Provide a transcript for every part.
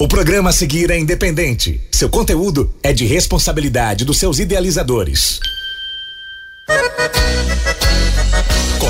O programa a seguir é independente. Seu conteúdo é de responsabilidade dos seus idealizadores.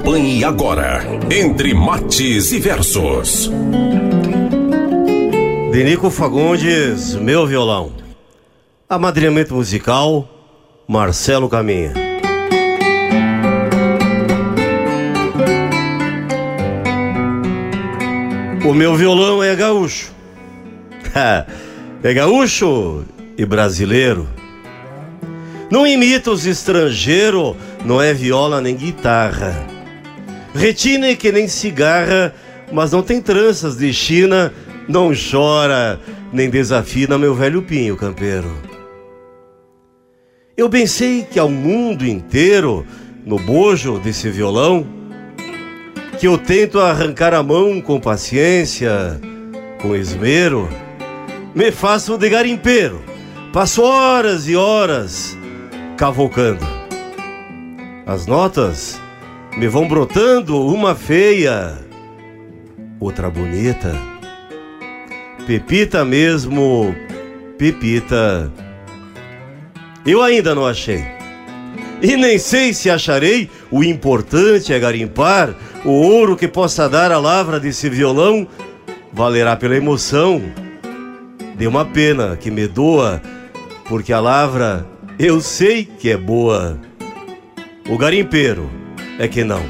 Acompanhe agora Entre Mates e Versos. Denico Fagundes, meu violão. Amadrinhamento musical, Marcelo Caminha. O meu violão é gaúcho. é gaúcho e brasileiro. Não imita os estrangeiros não é viola nem guitarra. Retine que nem cigarra, mas não tem tranças de China, não chora nem desafina meu velho pinho campeiro. Eu pensei que ao mundo inteiro, no bojo desse violão, que eu tento arrancar a mão com paciência, com esmero, me faço de garimpeiro, passo horas e horas cavocando. As notas me vão brotando, uma feia, outra bonita. Pepita mesmo, Pepita. Eu ainda não achei. E nem sei se acharei, o importante é garimpar o ouro que possa dar a lavra desse violão, valerá pela emoção. De uma pena que me doa, porque a lavra eu sei que é boa. O garimpeiro é que não.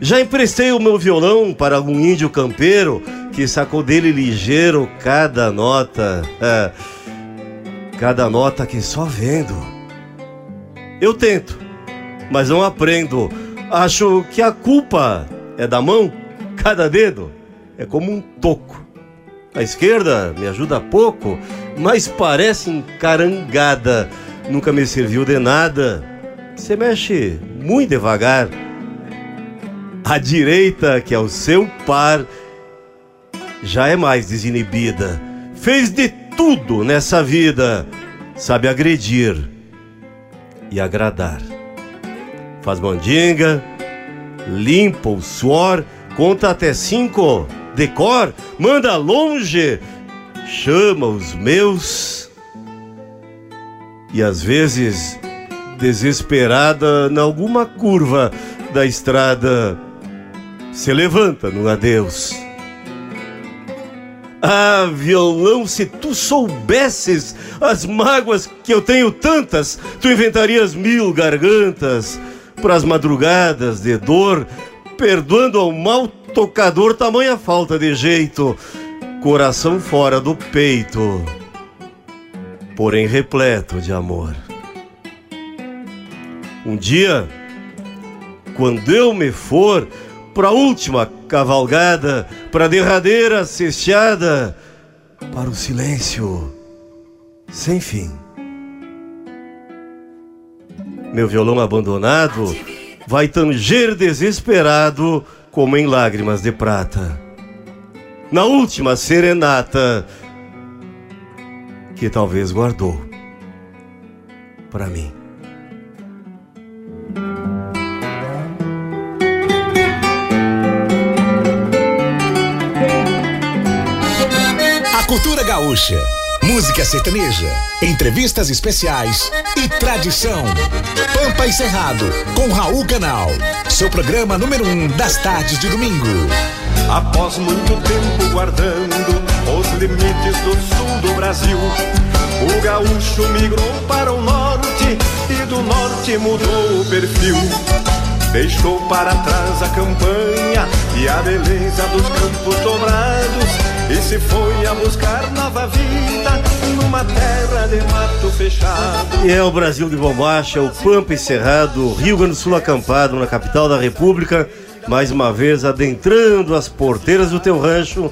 Já emprestei o meu violão para algum índio campeiro que sacou dele ligeiro cada nota. É, cada nota que só vendo. Eu tento, mas não aprendo. Acho que a culpa é da mão, cada dedo é como um toco. A esquerda me ajuda pouco, mas parece encarangada nunca me serviu de nada. Você mexe muito devagar. A direita, que é o seu par, já é mais desinibida. Fez de tudo nessa vida. Sabe agredir e agradar. Faz mandinga, limpa o suor, conta até cinco, decor, manda longe, chama os meus e às vezes desesperada em alguma curva da estrada, se levanta no adeus. Ah, violão, se tu soubesses as mágoas que eu tenho tantas, tu inventarias mil gargantas pras madrugadas de dor, perdoando ao mal tocador tamanha falta de jeito, coração fora do peito porém repleto de amor. Um dia, quando eu me for para a última cavalgada, para a derradeira cesteada, para o silêncio sem fim. Meu violão abandonado vai tanger desesperado como em lágrimas de prata. Na última serenata, que talvez guardou para mim. Cultura gaúcha, música sertaneja, entrevistas especiais e tradição. Pampa e Cerrado, com Raul Canal. Seu programa número um das tardes de domingo. Após muito tempo guardando os limites do sul do Brasil. O gaúcho migrou para o norte e do norte mudou o perfil. Deixou para trás a campanha e a beleza dos campos dobrados e se foi a buscar nova vida numa terra de mato fechado. E é o Brasil de bombacha, o Pampa Encerrado, Rio Grande do Sul acampado na capital da República, mais uma vez adentrando as porteiras do teu rancho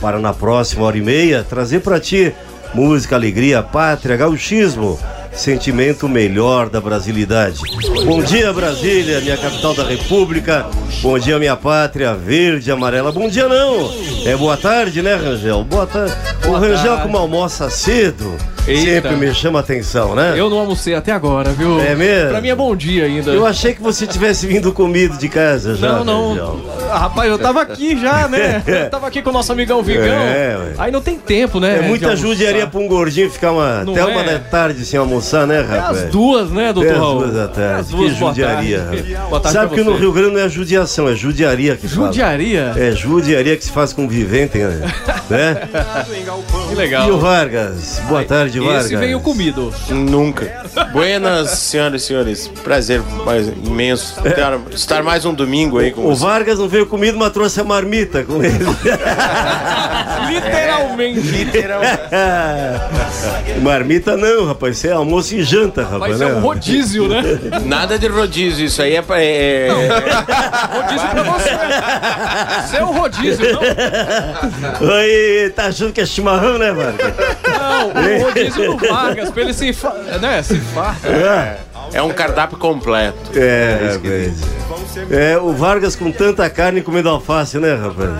para na próxima hora e meia trazer para ti música, alegria, pátria, gauchismo, sentimento melhor da brasilidade. Bom dia, Brasília, minha capital da República. Bom dia, minha pátria verde e amarela. Bom dia, não. É boa tarde, né, Rangel? Boa tarde. o Rangel, como almoça cedo, Eita. sempre me chama a atenção, né? Eu não almocei até agora, viu? É mesmo? Pra mim é bom dia ainda. Eu achei que você tivesse vindo comido de casa já. Não, não. Ah, rapaz, eu tava aqui já, né? Eu tava aqui com o nosso amigão Vigão. É, ué. Aí não tem tempo, né? É muita judiaria pra um gordinho ficar uma, Não até uma é? da tarde sem almoçar, né, É rapaz? as duas, né, doutor Até as duas da É tarde. as duas, que judiaria. tarde. rapaz. Boa tarde Sabe que no. Rio Grande não é judiação, é judiaria que fala. Judiaria? É judiaria que se faz com vivente, né? né? Que legal. E o Vargas? Boa tarde, Vargas. Esse veio comido. Nunca. Buenas, senhoras e senhores. Prazer mais imenso ter- estar mais um domingo aí com O vocês. Vargas não veio comido, mas trouxe a marmita com ele. Literalmente. marmita não, rapaz. Isso é almoço e janta, rapaz. Mas né? é um rodízio, né? Nada de rodízio, isso aí é pra. é- Rodízio pra você. Isso é um rodízio, não? Oi, tá achando que é chimarrão, né, Vargas? Não, o rodízio do Vargas, pra ele se, né, se farta. é um cardápio completo. É, rapaz. É, o Vargas com tanta carne comendo alface, né, rapaz?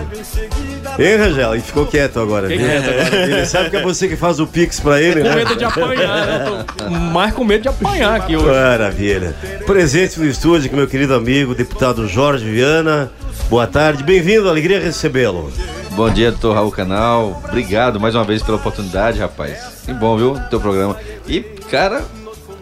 Hein, Rangel? E ficou quieto agora. Viu? quieto agora. Ele sabe que é você que faz o pix pra ele, Com né? medo de apanhar, né? Tô mais com medo de apanhar aqui hoje. Maravilha. Presente no estúdio com meu querido amigo, deputado Jorge Viana. Boa tarde, bem-vindo, alegria recebê-lo. Bom dia, doutor Raul Canal. Obrigado mais uma vez pela oportunidade, rapaz. Que bom, viu? Teu programa. E, cara,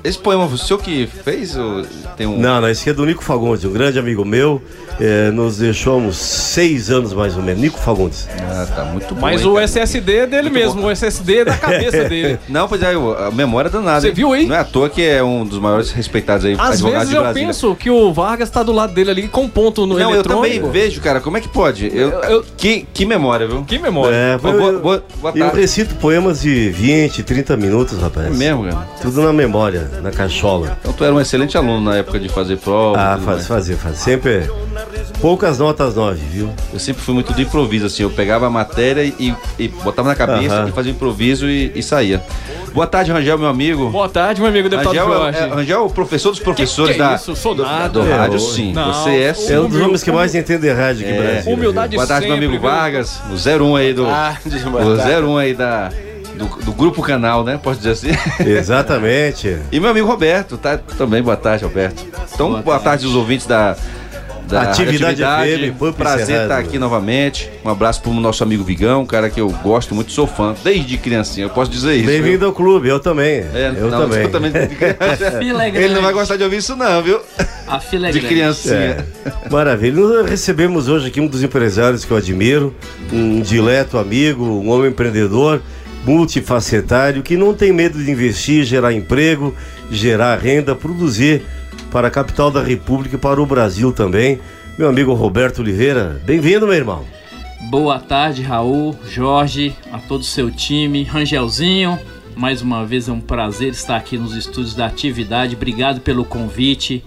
esse poema, o senhor que fez? ou Tem um. Não, não, esse aqui é do Nico Fagundes, um grande amigo meu. É, nos deixou uns seis anos mais ou menos. Nico Fagundes. Ah, tá muito bom. Mas hein, o cara? SSD é dele mesmo, o SSD é da cabeça dele. Não, pois é, a memória é danada. Você hein? viu aí? Não é à toa que é um dos maiores respeitados aí, Às vezes de eu Brasília. penso que o Vargas tá do lado dele ali com ponto no Não, eu também vejo, cara. Como é que pode? Eu, Eu- Que, que memória, viu? Que memória. É, Boa- boa- boa- boa eu recito poemas de 20, 30 minutos, rapaz. É mesmo, cara. Tudo na memória, na cachola. Então tu era um excelente aluno na época de fazer prova. Ah, faz, fazer, faz. Sempre poucas notas nove, viu? Eu sempre fui muito do improviso, assim. Eu pegava a matéria e, e botava na cabeça Aham. e fazia improviso e, e saía. Boa tarde, Rangel, meu amigo. Boa tarde, meu amigo deputado Rangel, Jorge. é, é- Rangel é o professor dos professores que é da, isso? Sou do, nada. do É, rádio, o- sim. Não, Você é, o- sim. É um dos homens que mais entende rádio aqui no É. Brasil. Humildade Boa tarde, meu sempre, amigo viu? Vargas, o 01 aí do, Ah, boa o tarde. 01 aí da, do, do Grupo Canal, né? Posso dizer assim? Exatamente. E meu amigo Roberto, tá? Também boa tarde, Roberto. Então, boa, tarde aos ouvintes da. Da Atividade Atividade. FM, Pampa Prazer Cerrado. estar aqui novamente. Um abraço pro nosso amigo Vigão, um cara que eu gosto muito, sou fã, desde criancinha, eu posso dizer isso. Bem-vindo ao clube, eu também. É, eu, não, também. eu também. é Ele não vai gostar de ouvir isso, não, viu? A fila é De grande. criancinha. É, maravilha. Nós recebemos hoje aqui um dos empresários que eu admiro, um dileto amigo, um homem empreendedor, multifacetário, que não tem medo de investir, gerar emprego, gerar renda, produzir para a capital da República e para o Brasil também. Meu amigo Roberto Oliveira, bem-vindo, meu irmão. Boa tarde, Raul, Jorge, a todo o seu time, Rangelzinho. Mais uma vez é um prazer estar aqui nos estúdios da atividade. Obrigado pelo convite.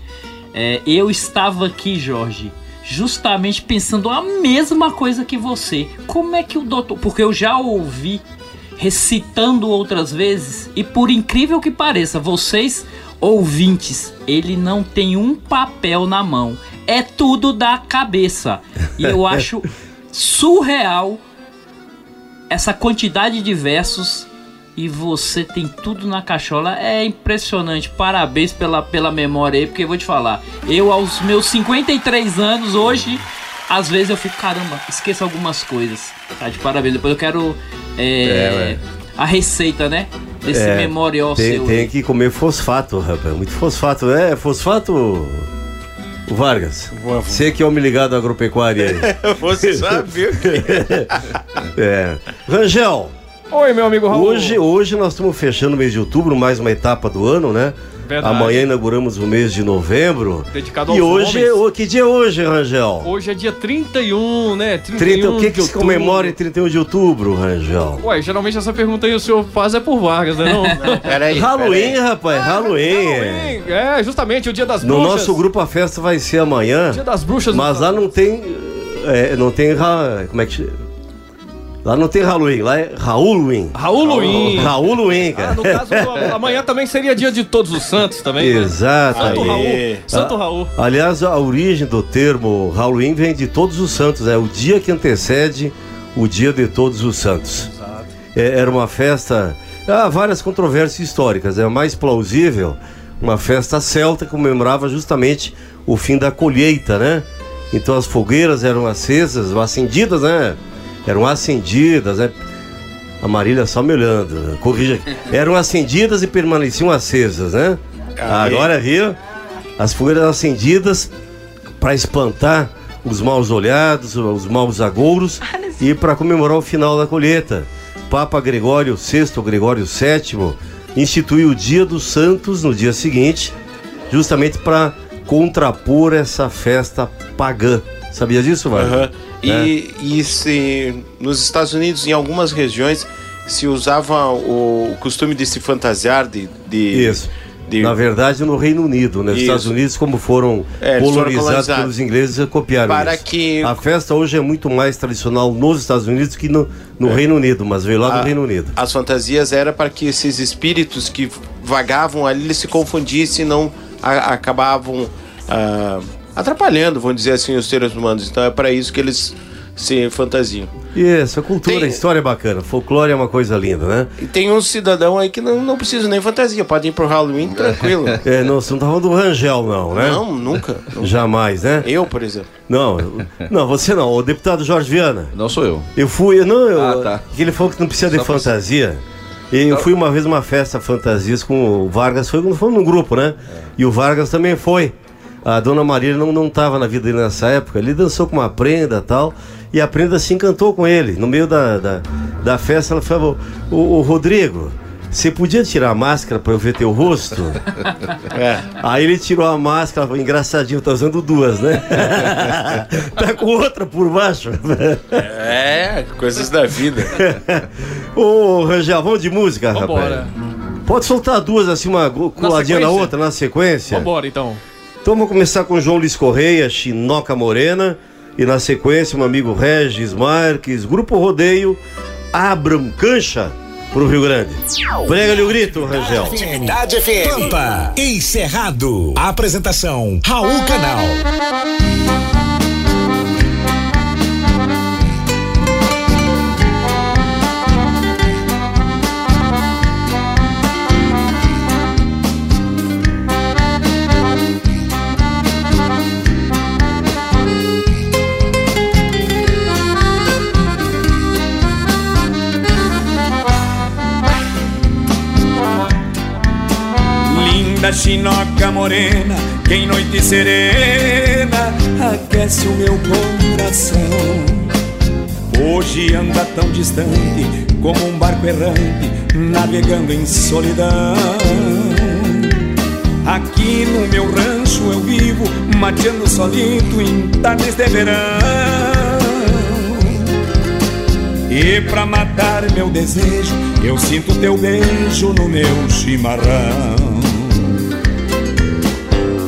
É, eu estava aqui, Jorge, justamente pensando a mesma coisa que você. Como é que o doutor. Porque eu já ouvi recitando outras vezes, e por incrível que pareça, vocês ouvintes, ele não tem um papel na mão. É tudo da cabeça. E eu acho surreal essa quantidade de versos e você tem tudo na cachola. É impressionante. Parabéns pela, pela memória aí, porque eu vou te falar. Eu, aos meus 53 anos, hoje, às vezes eu fico, caramba, esqueço algumas coisas. Tá de parabéns. Depois eu quero é, a receita, né? Desse É, memorial Tem, seu. tem aí. que comer fosfato, rapaz. Muito fosfato. É, fosfato. O Vargas. Você que é homem ligado à agropecuária aí. Você sabe, viu? É. Rangel, Oi, meu amigo Raul. Hoje, hoje nós estamos fechando o mês de outubro, mais uma etapa do ano, né? Verdade. Amanhã inauguramos o mês de novembro. Dedicado E aos hoje, homens. o- que dia é hoje, Rangel? Hoje é dia 31, né? 31 30, o que, de que se outubro. comemora em 31 de outubro, Rangel? Ué, geralmente essa pergunta aí o senhor faz é por Vargas, né? Não, Peraí. Halloween, rapaz, Halloween. Halloween. É, justamente o dia das No bruxas. nosso grupo a festa vai ser amanhã, Dia das bruxas. mas lá não tem. é, não tem. ra- Como é que. Lá não tem Halloween, lá é. Rauluim. Rauluim, Ah, cara. no caso, amanhã também seria dia de todos os santos também. né? Exato. Santo Raul. Santo Raul. Aliás, a origem do termo Halloween vem de todos os santos, é o dia que antecede o dia de todos os santos. É, era uma festa. Há várias controvérsias históricas. É a mais plausível uma festa celta que comemorava justamente o fim da colheita, né? Então as fogueiras eram acesas, acendidas, né? Eram acendidas, né? A Marília só me olhando, corrija. Eram acendidas e permaneciam acesas, né? Aí. Agora viu? As fogueiras acendidas para espantar os maus olhados, os maus agouros e para comemorar o final da colheita. Papa Gregório VI, Gregório VII, instituiu o Dia dos Santos no dia seguinte, justamente para contrapor essa festa pagã. Sabia disso, Mário? Aham. E, e se nos Estados Unidos, em algumas regiões, se usava o, costume de se fantasiar de. de Isso. de- Na verdade, no Reino Unido, né? Os Isso. Estados Unidos, como foram É, colonizados pelos ingleses, copiaram Para isso. que- A festa hoje é muito mais tradicional nos Estados Unidos que no, no Reino Unido, mas veio lá a- do Reino Unido. As fantasias era para que esses espíritos que vagavam ali eles se confundissem e não a- acabavam ah, atrapalhando, vamos dizer assim, os seres humanos. Então é para isso que eles se fantasiam. Isso, a cultura, Tem- a história é bacana. Folclore é uma coisa linda, né? E tem uns cidadão aí que não, não precisam nem fantasia, podem ir pro Halloween tranquilo. É, não, você não tá falando do Rangel, não, né? Não, nunca. Não. Jamais, né? Eu, por exemplo. Não, não, você não. O deputado Jorge Viana. Não sou eu. Eu fui, não, eu, Ah, tá. que ele falou que não precisa de Só pra- fantasia. E eu fui uma vez numa festa fantasias com o Vargas, foi, foi num grupo, né? E o Vargas também foi. A dona Maria não, não tava na vida dele nessa época. Ele dançou com uma prenda e tal. E a prenda se encantou com ele. No meio da, da, da festa, ela falou: o, o Rodrigo, você podia tirar a máscara pra eu ver teu rosto? É. Aí ele tirou a máscara, falou, engraçadinho, tá usando duas, né? tá com outra por baixo. É, coisas da vida. Ô, Rangel, vamos de música, Vambora. rapaz. Pode soltar duas assim, uma coladinha na, sequência? outra, na sequência? Vambora, então. Então vamos começar com João Luiz Correia, Chinoca Morena. E na sequência, meu amigo Regis Marques, Grupo Rodeio, Abram Cancha pro Rio Grande. Prega-lhe o grito, Rangel. Atividade FM. Pampa. Encerrado. Apresentação: Raul Canal. Chinoca morena, que em noite serena aquece o meu coração. Hoje anda tão distante como um barco errante, navegando em solidão. Aqui no meu rancho eu vivo, mateando solito em tardes de verão. E pra matar meu desejo, eu sinto teu beijo no meu chimarrão.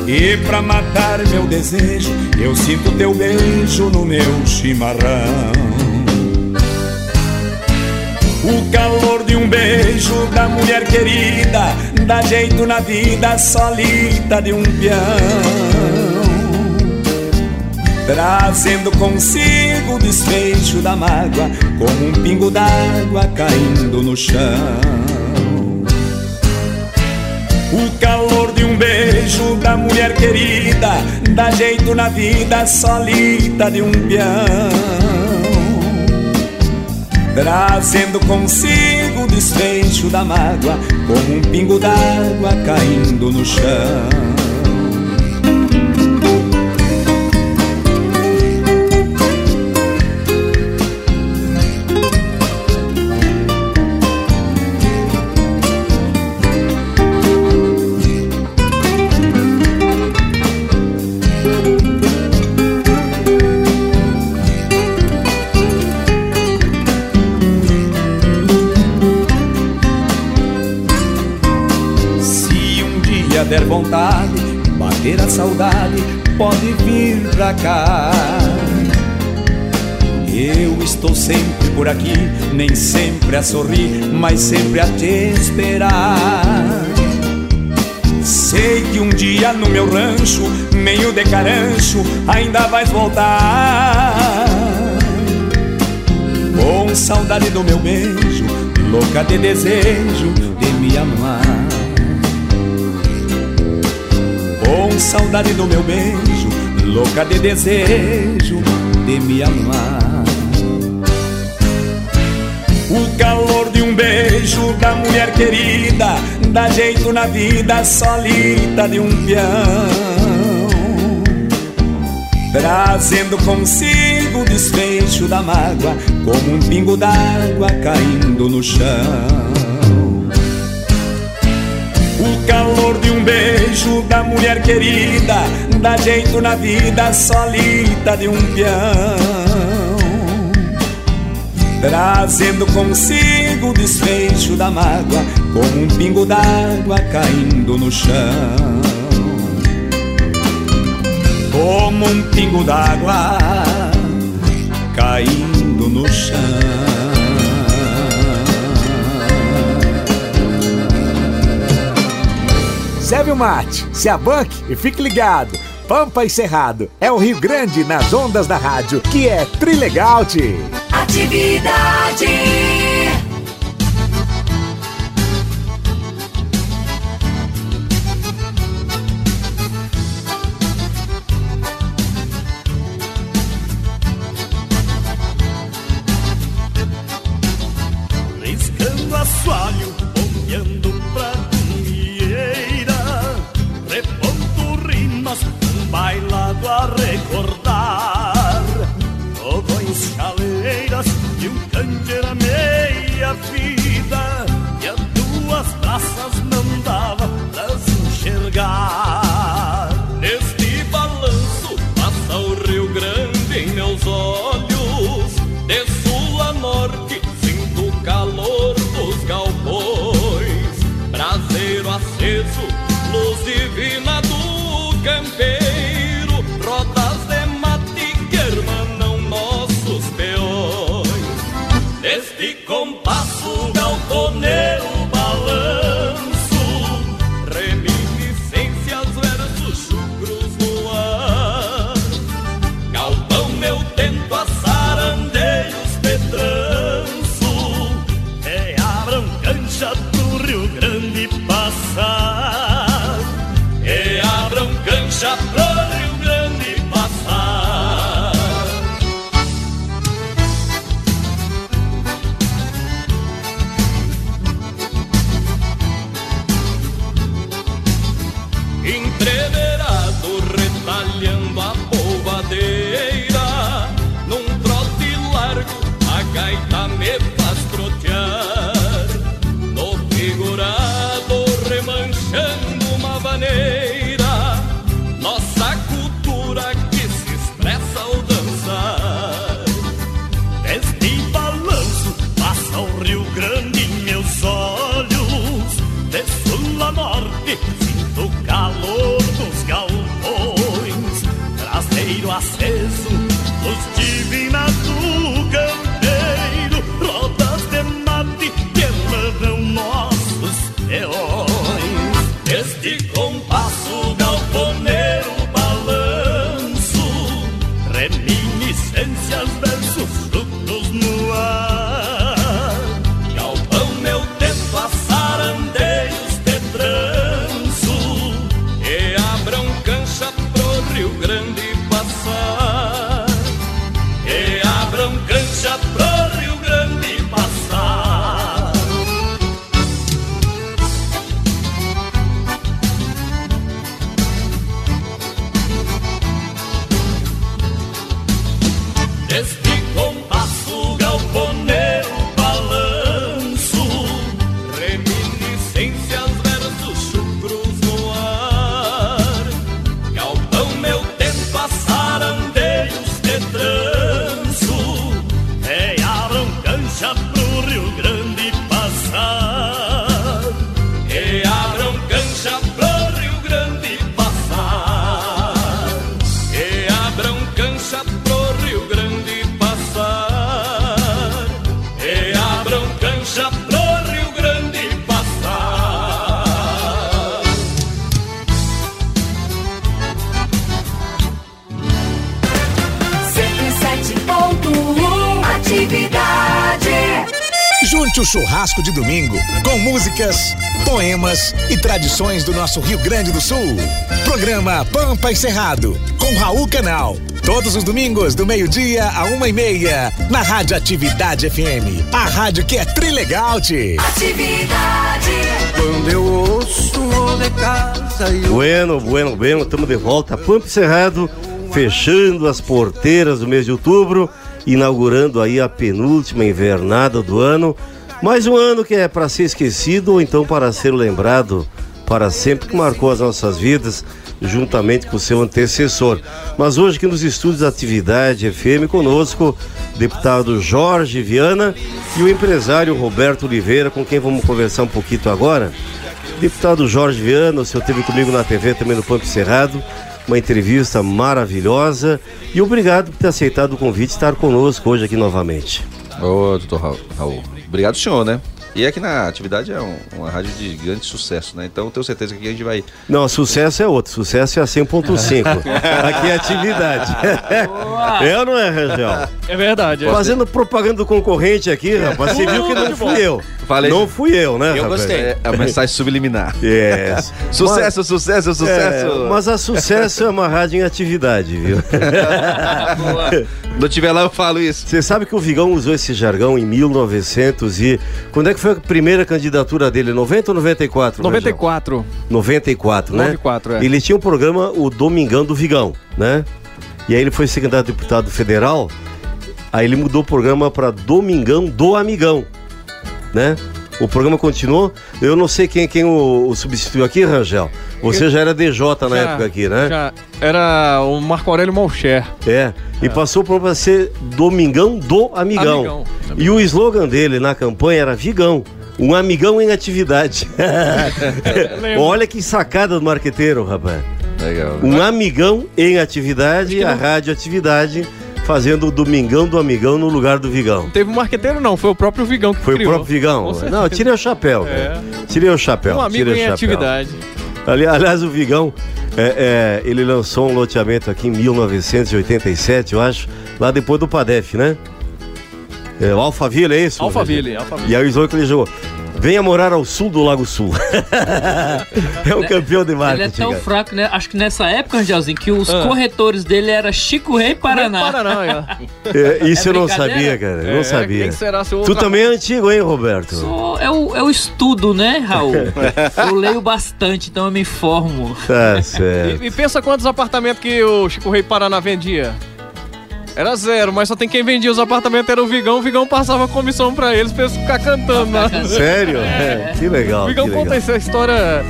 E pra matar meu desejo, eu sinto teu beijo no meu chimarrão. O calor de um beijo da mulher querida, dá jeito na vida solita de um peão trazendo consigo o desfecho da mágoa, como um pingo d'água caindo no chão. O calor de um beijo da mulher querida, dá jeito na vida solita de um peão, trazendo consigo o desfecho da mágoa, como um pingo d'água caindo no chão. Por aqui, nem sempre a sorrir, mas sempre a te esperar. Sei que um dia no meu rancho, meio de carancho, ainda vais voltar. Com saudade do meu beijo, louca de desejo de me amar. Com saudade do meu beijo, louca de desejo de me amar. O calor de um beijo da mulher querida dá jeito na vida solita de um peão, trazendo consigo o desfecho da mágoa, como um pingo d'água caindo no chão. O calor de um beijo da mulher querida dá jeito na vida solita de um peão, trazendo consigo o desfecho da mágoa, como um pingo d'água caindo no chão. Como um pingo d'água caindo no chão. Serve o mate, se abanque e fique ligado. Pampa e Cerrado é o Rio Grande nas ondas da rádio, que é Trilegal. -te. Atividade. Brancancha pro tradições do nosso Rio Grande do Sul. Programa Pampa e Cerrado com Raul Canal. Todos os domingos, do meio-dia a uma e meia, na Rádio Atividade FM. A rádio que é trilegal, -te. Atividade. Quando eu ouço o de casa e Bueno, bueno, bueno, estamos de volta. Pampa e Cerrado, fechando as porteiras do mês de outubro, inaugurando aí a penúltima invernada do ano. Mais um ano que é para ser esquecido ou então para ser lembrado para sempre, que marcou as nossas vidas juntamente com seu antecessor. Mas hoje aqui nos estúdios da Atividade FM conosco, deputado Jorge Viana e o empresário Roberto Oliveira, com quem vamos conversar um pouquinho agora. Deputado Jorge Viana, o senhor esteve comigo na TV também no Pampo Cerrado, uma entrevista maravilhosa e obrigado por ter aceitado o convite de estar conosco hoje aqui novamente. Ô, doutor Raul, obrigado senhor, né? E aqui na atividade é um- uma rádio de grande sucesso, né? Então tenho certeza que aqui a gente vai. Não, sucesso é outro, sucesso é a 100.5. Aqui é atividade. é ou não é, Rangel? É verdade. é. Fazendo propaganda do concorrente aqui, rapaz. Você viu que não fui eu. Falei. Não fui eu, né? Eu rapaz? gostei. É a mensagem subliminar. É. Sucesso, sucesso, Mas, sucesso. é, mas a sucesso é uma rádio em atividade, viu? Não tiver lá, eu falo isso. Você sabe que o Vigão usou esse jargão em 1900 e... Quando é que foi a primeira candidatura dele? 90 ou 94? Rangel? 94. 94, né? 94, é. Ele tinha um programa, o Domingão do Vigão, né? E aí ele foi candidato a deputado federal, aí ele mudou o programa para Domingão do Amigão, né? O programa continuou. Eu não sei quem, quem o, o substituiu aqui, Rangel. Você já era DJ na Já, época aqui, né? Já era o Marco Aurélio Malcher. É. E passou para ser Domingão do Amigão. Amigão. E o slogan dele na campanha era Vigão. Um amigão em atividade. Olha que sacada do marqueteiro, rapaz. Legal. Um amigão em atividade e a rádio atividade fazendo o Domingão do Amigão no lugar do Vigão. Teve um marqueteiro, não, foi o próprio Vigão que Foi o criou. próprio Vigão. Com certeza. Não, tirei o chapéu, cara. Tirei o chapéu. Um amigo o em atividade. Ali- aliás, o Vigão, é, é, ele lançou um loteamento aqui em 1987, eu acho, lá depois do Padef, né? É, o Alphaville, é isso? Alphaville, Alphaville. E aí o slogan que ele jogou, venha morar ao sul do Lago Sul. é um campeão de Ele é marketing, tão cara. fraco, né? Acho que nessa época, Angelzinho, que os Ah. corretores dele era Chico Rei Paraná. Paraná, é. É, isso É eu não sabia, cara, eu não É, sabia. quem será seu Tu também é antigo, hein, Roberto? Sou- É o, é o estudo, né, Raul? Eu leio bastante, então eu me informo. Tá certo. E, e pensa quantos apartamentos que o Chico Rei Paraná vendia. Era zero, mas só tem quem vendia os apartamentos era o Vigão. O Vigão passava comissão pra eles pra eles ficar cantando. Né? Sério? É, que legal, O que Vigão legal. conta essa história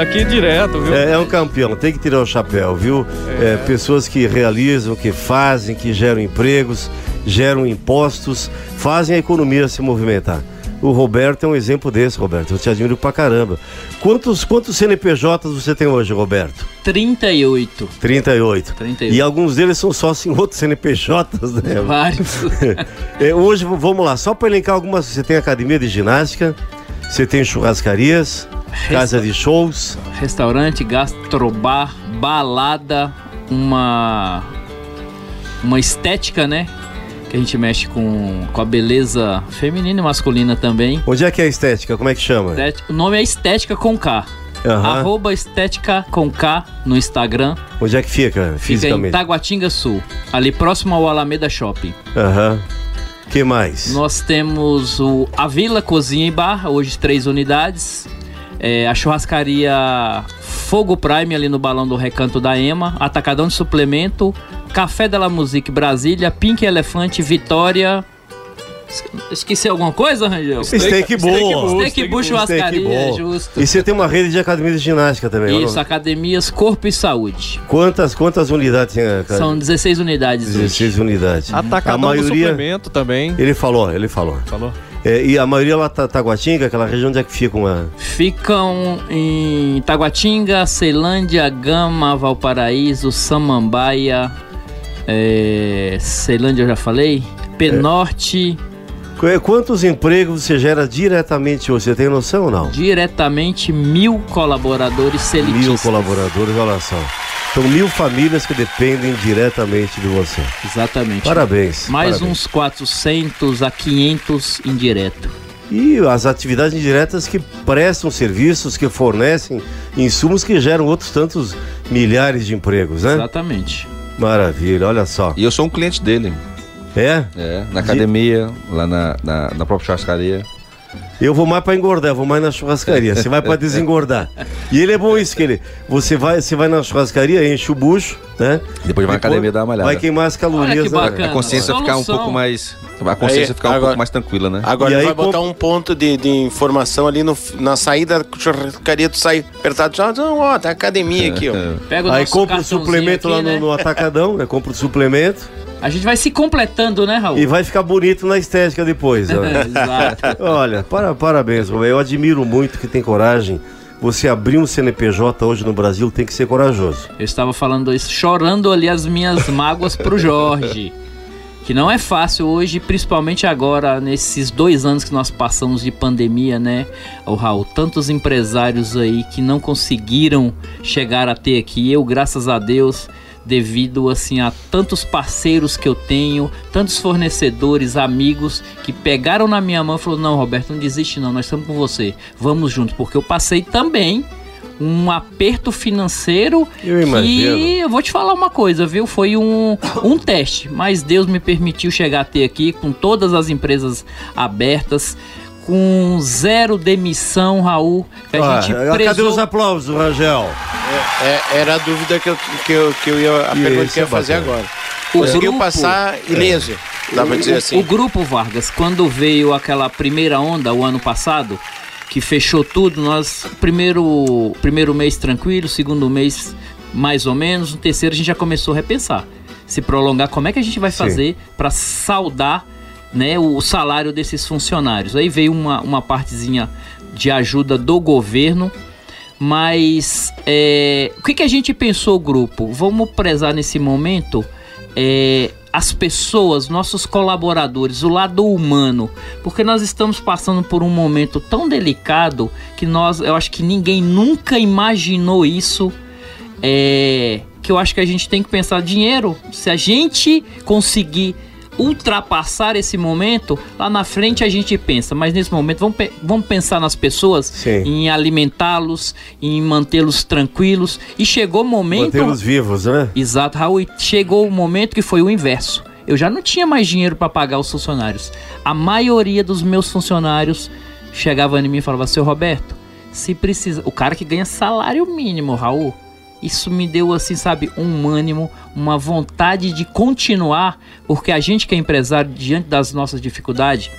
aqui direto, viu? É, é um campeão, tem que tirar o chapéu, viu? É, pessoas que realizam, que fazem, que geram empregos, geram impostos, fazem a economia se movimentar. O Roberto é um exemplo desse, Roberto. Eu te admiro pra caramba. Quantos, quantos CNPJs você tem hoje, Roberto? 38. 38. 38. E alguns deles são sócios em outros CNPJs, né? Vários. É, hoje, vamos lá, só para elencar algumas. Você tem academia de ginástica, você tem churrascarias, casa de shows. Restaurante, gastrobar, balada, uma. Uma estética, né? Que a gente mexe com, com a beleza feminina e masculina também. Onde é que é a estética? Como é que chama? Estética- O nome é Estética com K. Aham. Arroba Estética com K no Instagram. Onde é que fica, Fica em fisicamente? Taguatinga Sul, ali próximo ao Alameda Shopping. Aham. que mais? Nós temos o, a Vila Cozinha e Bar, hoje três unidades. É, a churrascaria Fogo Prime ali no Balão do Recanto da EMA. Atacadão de suplemento. Café da La Musique Brasília. Pink Elefante Vitória. Es- Esqueci alguma coisa, Rangel? Steak Bull. Steak Bull Churrascaria, Bull. justo. E você tem uma rede de academia de ginástica também, Isso, não? academias Corpo e Saúde. Quantas, quantas unidades tem a São 16 unidades hoje. 16 unidades. Atacadão a do maioria, suplemento também. ele falou, ele falou. Falou? É, e a maioria lá tá Taguatinga, aquela região onde é que fica uma... Ficam em Taguatinga, Ceilândia, Gama, Valparaíso, Samambaia, é, Ceilândia eu já falei, Penorte, Qu- Quantos empregos você gera diretamente hoje? Você tem noção ou não? diretamente mil colaboradores Mil selitistas. colaboradores, olha só. São mil famílias que dependem diretamente de você. Exatamente. Parabéns. Mais parabéns. uns 400 a 500 indireto. e as atividades indiretas que prestam serviços, que fornecem insumos que geram outros tantos milhares de empregos, né? Exatamente. Maravilha, olha só. E eu sou um cliente dele. É? É, na academia, lá na, na, na própria churrascaria. Eu vou mais pra engordar, vou mais na churrascaria. Você vai pra desengordar. E ele é bom isso, que ele. Você vai, você vai na churrascaria, enche o bucho, né? Depois vai na academia dar uma olhada. Vai queimar as calorias, Olha que né? A consciência ficar um pouco mais. A consciência Aí, ficar um agora- pouco mais tranquila, né? Agora E ele aí vai botar com- um ponto de, de informação ali no, na saída da churrascaria, tu sai apertado, já, não, ó, tá a academia aqui, ó. Pega o Aí compra o suplemento aqui, lá no, né? no atacadão, né? Compra o suplemento A gente vai se completando, né, Raul? e vai ficar bonito na estética depois. ó. Exato. Olha, para, parabéns. Eu admiro muito que tem coragem. Você abrir um CNPJ hoje no Brasil tem que ser corajoso. Eu estava falando isso, chorando ali as minhas mágoas pro Jorge. Que não é fácil hoje, principalmente agora, nesses dois anos que nós passamos de pandemia, né? O Raul, tantos empresários aí que não conseguiram chegar até aqui. Eu, graças a Deus, devido assim a tantos parceiros que eu tenho, tantos fornecedores, amigos que pegaram na minha mão e falaram: "Não, Roberto, não desiste não, nós estamos com você. Vamos juntos", porque eu passei também um aperto financeiro Eu imagino. que eu vou te falar uma coisa, viu? Foi um, um teste, mas Deus me permitiu chegar até aqui com todas as empresas abertas, com zero demissão, Raul. que A Ah, gente cadê prezou- os aplausos, Rangel? É, era a dúvida que eu, que eu, que eu ia, a E pergunta que eu ia é fazer bacana. agora. O Conseguiu grupo- passar ileso, dá pra dizer o, assim. o grupo Vargas, quando veio aquela primeira onda o ano passado, que fechou tudo, nós primeiro primeiro mês tranquilo, segundo mês mais ou menos, no terceiro a gente já começou a repensar, se prolongar, como é que a gente vai Sim. fazer para saudar, né, o salário desses funcionários? Aí veio uma, uma partezinha de ajuda do governo. Mas é, o que, que a gente pensou, grupo? Vamos prezar nesse momento é, as pessoas, nossos colaboradores, o lado humano, porque nós estamos passando por um momento tão delicado que nós, eu acho que ninguém nunca imaginou isso. É, que eu acho que a gente tem que pensar dinheiro. Se a gente conseguir ultrapassar esse momento, lá na frente a gente pensa, mas nesse momento vamos, pe- vamos pensar nas pessoas, Sim. em alimentá-los, em mantê-los tranquilos. E chegou o momento. Mantê-los vivos, né? Exato, Raul. E chegou o momento que foi o inverso. Eu já não tinha mais dinheiro para pagar os funcionários. A maioria dos meus funcionários chegava em mim e falava: Seu Roberto, se precisa. O cara que ganha salário mínimo, Raul. Isso me deu, assim, sabe, um ânimo, uma vontade de continuar, porque a gente que é empresário, diante das nossas dificuldades,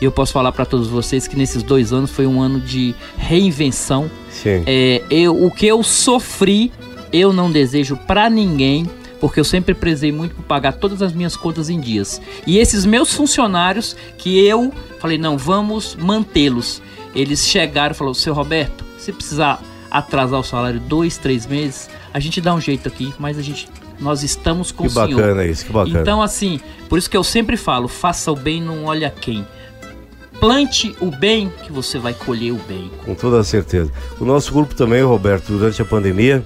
eu posso falar para todos vocês que nesses dois anos foi um ano de reinvenção. Sim. É, eu, o que eu sofri, eu não desejo pra ninguém, porque eu sempre prezei muito por pagar todas as minhas contas em dias. E esses meus funcionários, que eu falei, não, vamos mantê-los. Eles chegaram e falaram, seu Roberto, se precisar atrasar o salário dois, três meses, a gente dá um jeito aqui, mas a gente, nós estamos com Que o senhor. bacana isso, que bacana. Então, assim, por isso que eu sempre falo, faça o bem, não olha quem. Plante o bem que você vai colher o bem. Com toda certeza. O nosso grupo também, Roberto, durante a pandemia,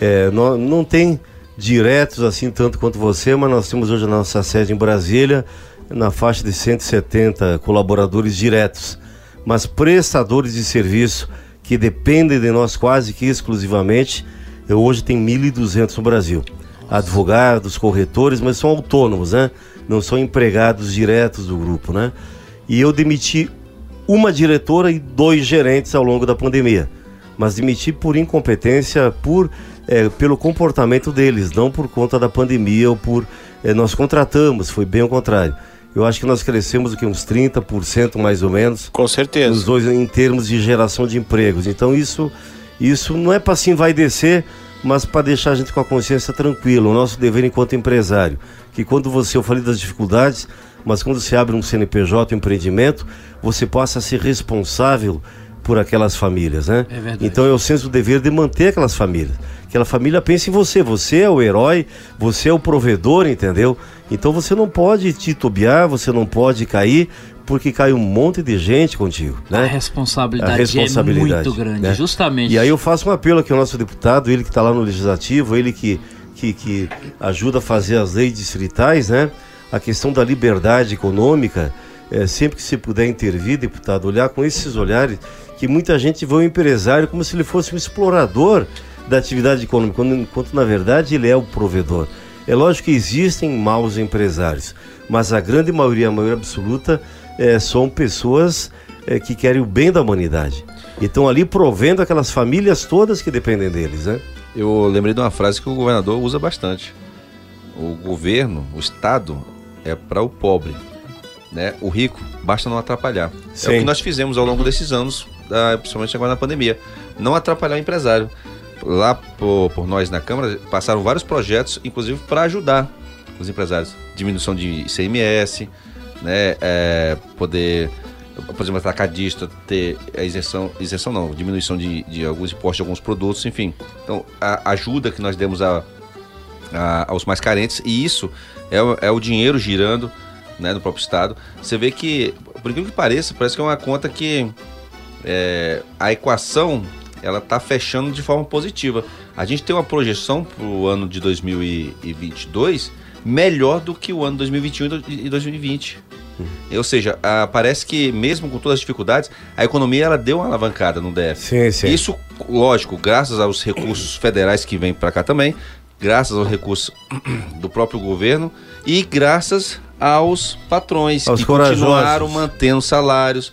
é, nó- não tem diretos assim tanto quanto você, mas nós temos hoje a nossa sede em Brasília, na faixa de 170 colaboradores diretos, mas prestadores de serviço que dependem de nós quase que exclusivamente, eh, hoje tem 1.200 no Brasil. Advogados, corretores, mas são autônomos, né? Não são empregados diretos do grupo, né? E eu demiti uma diretora e dois gerentes ao longo da pandemia. Mas demiti por incompetência, por eh, pelo comportamento deles, não por conta da pandemia ou por. eh, nós contratamos, foi bem ao contrário. Eu acho que nós crescemos o que, uns 30% mais ou menos. Com certeza. Os dois em termos de geração de empregos. Então isso, isso não é para assim vai descer, mas para deixar a gente com a consciência tranquila. O nosso dever enquanto empresário, que quando você, eu falei das dificuldades, mas quando você abre um CNPJ, um empreendimento, você passa a ser responsável por aquelas famílias, né? É verdade. Então eu sinto o dever de manter aquelas famílias. Aquela família pensa em você, você é o herói, você é o provedor, entendeu? Então você não pode titubear, você não pode cair, porque cai um monte de gente contigo, né? A responsabilidade, A responsabilidade, é muito grande, né? justamente. E aí eu faço um apelo aqui ao nosso deputado, ele que está lá no Legislativo, ele que, que, que ajuda a fazer as leis distritais, né? A questão da liberdade econômica, é, sempre que se puder intervir, deputado, olhar com esses olhares que muita gente vê o empresário como se ele fosse um explorador da atividade econômica, enquanto na verdade ele é o provedor. É lógico que existem maus empresários, mas a grande maioria, a maioria absoluta, é, são pessoas é, que querem o bem da humanidade. E estão ali provendo aquelas famílias todas que dependem deles, né? Eu lembrei de uma frase que o governador usa bastante. O governo, o Estado, é para o pobre. Né? O rico, basta não atrapalhar. Sim. É o que nós fizemos ao longo desses anos, ah, principalmente agora na pandemia. Não atrapalhar o empresário. Lá por, por nós na Câmara, passaram vários projetos, inclusive para ajudar os empresários. Diminuição de ICMS, né? É, poder, por exemplo, atacadista ter a isenção, isenção não, diminuição de, de alguns impostos de alguns produtos, enfim. Então, a ajuda que nós demos a, a- aos mais carentes, e isso é, o- é o dinheiro girando né, no próprio Estado. Você vê que, por incrível que pareça, parece que é uma conta que é, a equação ela está fechando de forma positiva. A gente tem uma projeção para o ano de 2022 melhor do que o ano 2021 e 2020. Ou seja, ah, parece que mesmo com todas as dificuldades, a economia ela deu uma alavancada no DF. Sim, sim. Isso, lógico, graças aos recursos federais que vêm para cá também, graças aos recursos do próprio governo e graças aos patrões Aos que corajosos. continuaram mantendo salários.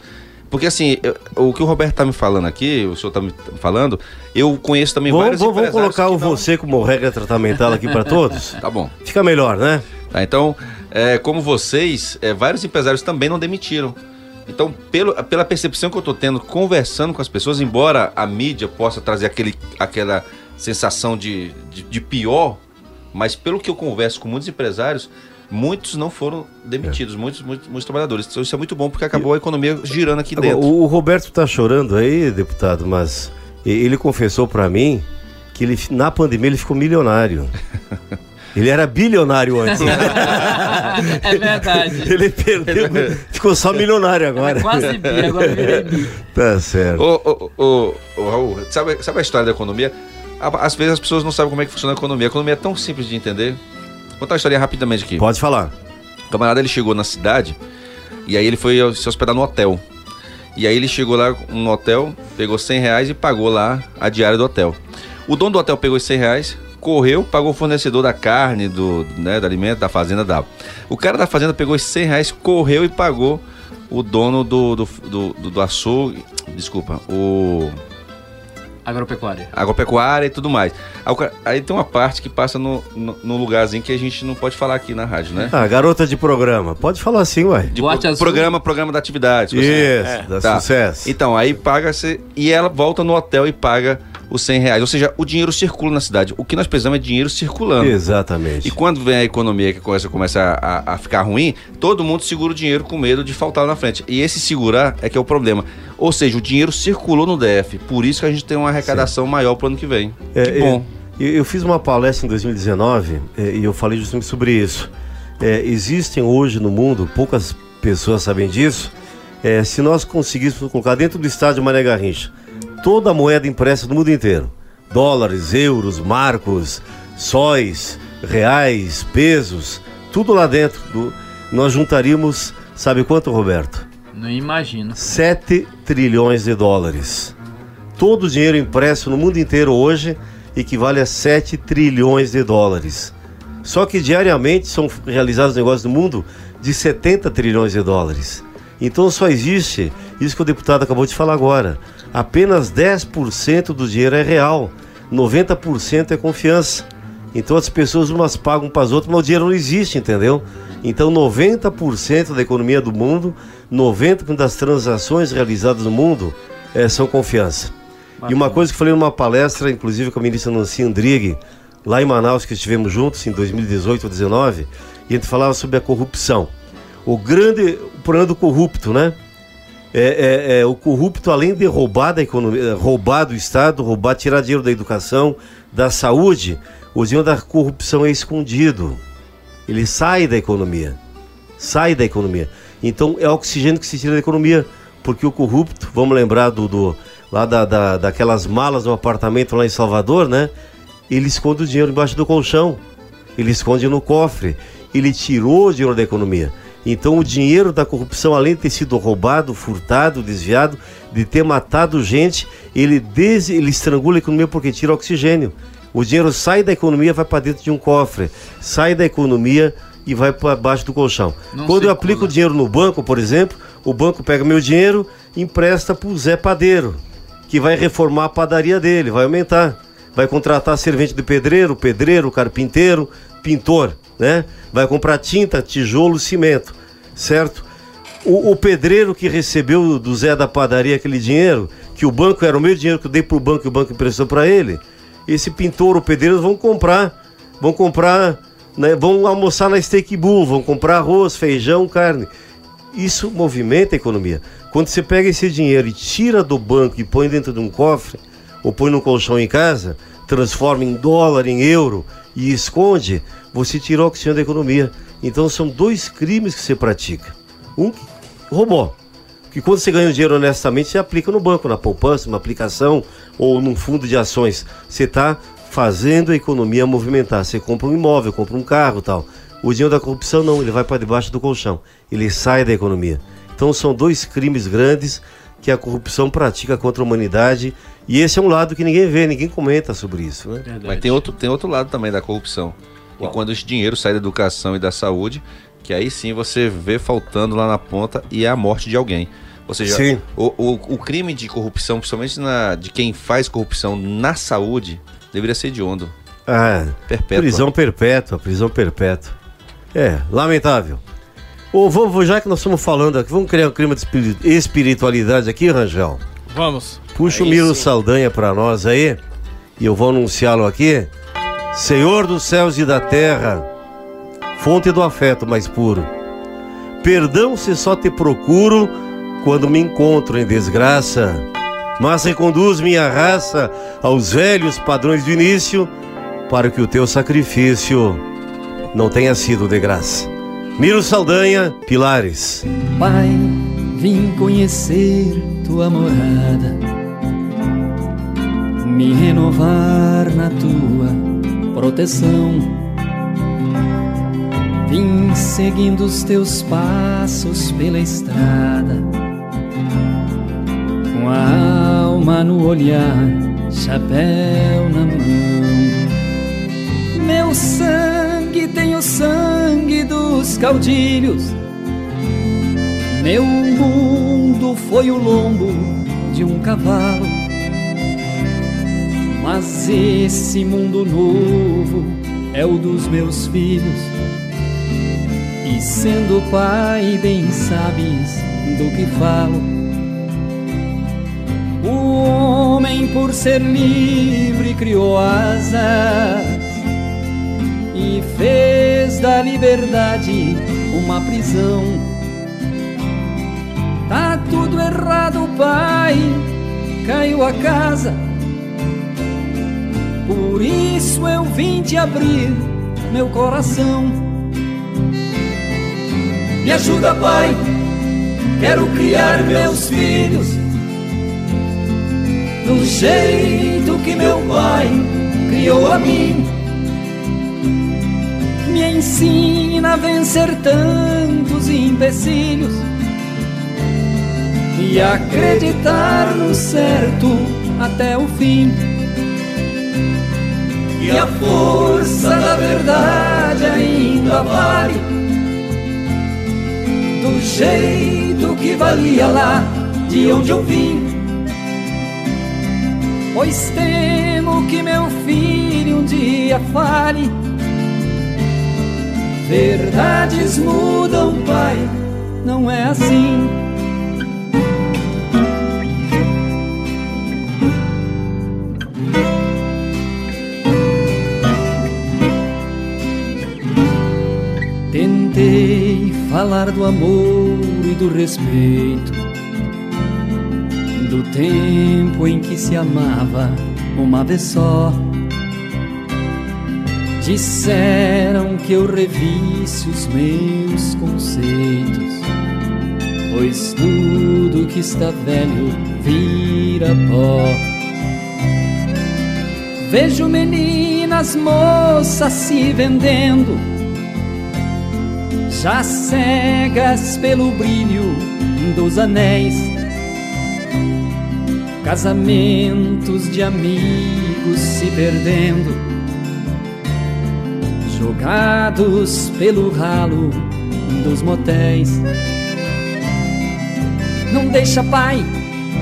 Porque assim, eu- o que o Roberto tá me falando aqui, o senhor tá me falando, eu conheço também Vamos, vários vamos, vamos colocar o não- você como regra tratamental aqui para todos? Tá bom. Fica melhor, né? Tá, então, é, como vocês, é, vários empresários também não demitiram. Então, pelo, pela percepção que eu tô tendo conversando com as pessoas, embora a mídia possa trazer aquele, aquela sensação de, de, de pior, mas pelo que eu converso com muitos empresários, muitos não foram demitidos, muitos, muitos, muitos trabalhadores. Isso é muito bom porque acabou a economia girando aqui Agora, dentro. o, Roberto tá chorando aí, deputado, mas ele confessou para mim que ele, na pandemia ele ficou milionário. Ele era bilionário antes. É verdade. ele perdeu, ficou só milionário agora. Quase bi, agora virei bi. Tá certo. Ô, ô, ô, ô, Raul, sabe, sabe a história da economia? Às vezes as pessoas não sabem como é que funciona a economia. A economia é tão simples de entender. Contar uma história rapidamente aqui. Pode falar. O camarada ele chegou na cidade e aí ele foi se hospedar no hotel. E aí ele chegou lá no hotel, pegou 100 reais e pagou lá a diária do hotel. O dono do hotel pegou os 100 reais, correu, pagou o fornecedor da carne, do, né, do alimento, da fazenda, da. O cara da fazenda pegou os 100 reais, correu e pagou o dono do, do, do, do, do açougue, desculpa, o Agropecuária. agropecuária e tudo mais. Aí, tem uma parte que passa no, no, no lugarzinho que a gente não pode falar aqui na rádio, né? Ah, garota de programa. Pode falar assim, ué. De Boate pro- Azul. programa, programa da atividade. Isso, É. dá Tá. sucesso. Então, aí paga se e ela volta no hotel e paga os 100 reais. Ou seja, o dinheiro circula na cidade. O que nós precisamos é dinheiro circulando. Exatamente. E quando vem a economia que começa, começa a, a ficar ruim, todo mundo segura o dinheiro com medo de faltar lá na frente. E esse segurar é que é o problema. Ou seja, o dinheiro circulou no DF. Por isso que a gente tem uma arrecadação maior pro ano que vem. É, que bom. Eu, eu fiz uma palestra em 2019 é, e eu falei justamente sobre isso. É, existem hoje no mundo, poucas pessoas sabem disso, é, se nós conseguíssemos colocar dentro do estádio Mané Garrincha toda a moeda impressa do mundo inteiro, dólares, euros, marcos, sóis, reais, pesos, tudo lá dentro, do- nós juntaríamos, sabe quanto, Roberto? Não imagino. 7 trilhões de dólares. Todo o dinheiro impresso no mundo inteiro hoje equivale a 7 trilhões de dólares. Só que diariamente são realizados negócios no mundo de 70 trilhões de dólares. Então só existe isso que o deputado acabou de falar agora. Apenas 10% do dinheiro é real, 90% é confiança. Então as pessoas umas pagam para as outras, mas o dinheiro não existe, entendeu? Então 90% da economia do mundo, 90% das transações realizadas no mundo eh, são confiança. E uma coisa que eu falei numa palestra, inclusive com a ministra Nancy Andrighi, lá em Manaus, que estivemos juntos em 2018 ou 2019, e a gente falava sobre a corrupção. O grande problema do corrupto, né? É, é- é o corrupto, além de roubar da economia, roubar do Estado, roubar, tirar dinheiro da educação, da saúde, o dinheiro da corrupção é escondido. Ele sai da economia. Sai da economia. Então é oxigênio que se tira da economia. Porque o corrupto, vamos lembrar do, do- lá da, da- daquelas malas no apartamento lá em Salvador, né? Ele esconde o dinheiro embaixo do colchão. Ele esconde no cofre. Ele tirou o dinheiro da economia. Então o dinheiro da corrupção, além de ter sido roubado, furtado, desviado, de ter matado gente, ele, des... ele estrangula a economia porque tira oxigênio. O dinheiro sai da economia, vai para dentro de um cofre, sai da economia e vai para baixo do colchão. Não Quando eu aplico o dinheiro no banco, por exemplo, o banco pega meu dinheiro e empresta para o Zé Padeiro, que vai reformar a padaria dele, vai aumentar. Vai contratar servente de pedreiro, pedreiro, carpinteiro, pintor, né? Vai comprar tinta, tijolo, cimento, certo? O, o pedreiro que recebeu do Zé da padaria aquele dinheiro, que o banco era o meu dinheiro que eu dei pro banco e o banco emprestou para ele, esse pintor ou pedreiro vão comprar, vão comprar, né, vão almoçar na Steak Bull, vão comprar arroz, feijão, carne. Isso movimenta a economia. Quando você pega esse dinheiro e tira do banco e põe dentro de um cofre, ou põe num colchão em casa, transforma em dólar, em euro e esconde, você tira o oxigênio da economia. Então são dois crimes que você pratica. Um roubou. Que quando você ganha o dinheiro honestamente, você aplica no banco, na poupança, numa aplicação ou num fundo de ações. Você está fazendo a economia movimentar. Você compra um imóvel, compra um carro tal. O dinheiro da corrupção não, ele vai para debaixo do colchão. Ele sai da economia. Então são dois crimes grandes que a corrupção pratica contra a humanidade. E esse é um lado que ninguém vê, ninguém comenta sobre isso. Né? Mas tem outro, tem outro lado também da corrupção. E quando esse dinheiro sai da educação e da saúde, que aí sim você vê faltando lá na ponta e é a morte de alguém. Ou seja, Sim. O, o, o crime de corrupção, principalmente na, de quem faz corrupção na saúde, deveria ser hediondo. Ah, Perpétua. prisão perpétua, prisão perpétua. É, lamentável. Ô, vamos, já que nós estamos falando aqui, vamos criar um clima de espiri- espiritualidade aqui, Rangel? Vamos. Puxa o Aí Miro sim. Saldanha pra nós aí, e eu vou anunciá-lo aqui. Senhor dos céus e da terra, fonte do afeto mais puro. Perdão se só te procuro quando me encontro em desgraça, mas reconduz minha raça aos velhos padrões do início, para que o teu sacrifício não tenha sido de graça. Miro Saldanha, Pilares. Pai, vim conhecer tua morada, me renovar na tua proteção. Vim seguindo os teus passos pela estrada, com a alma no olhar, chapéu na mão. Meu sangue tem o sangue dos caudilhos. Meu mundo foi o lombo de um cavalo. Mas esse mundo novo é o dos meus filhos. E sendo pai, bem sabes do que falo. O homem, por ser livre, criou asas e fez da liberdade uma prisão. Tá tudo errado, pai, caiu a casa. Por isso eu vim te abrir meu coração. Me ajuda, pai, quero criar meus filhos do jeito que meu pai criou a mim. Me ensina a vencer tantos empecilhos e acreditar no certo até o fim. E a força da verdade ainda vale do jeito que valia lá de onde eu vim. Pois temo que meu filho um dia fale. Verdades mudam, pai, não é assim. Falar do amor e do respeito, do tempo em que se amava uma vez só. Disseram que eu revisse os meus conceitos, pois tudo que está velho vira pó. Vejo meninas, moças se vendendo já cegas pelo brilho dos anéis, casamentos de amigos se perdendo, jogados pelo ralo dos motéis. Não deixa, pai,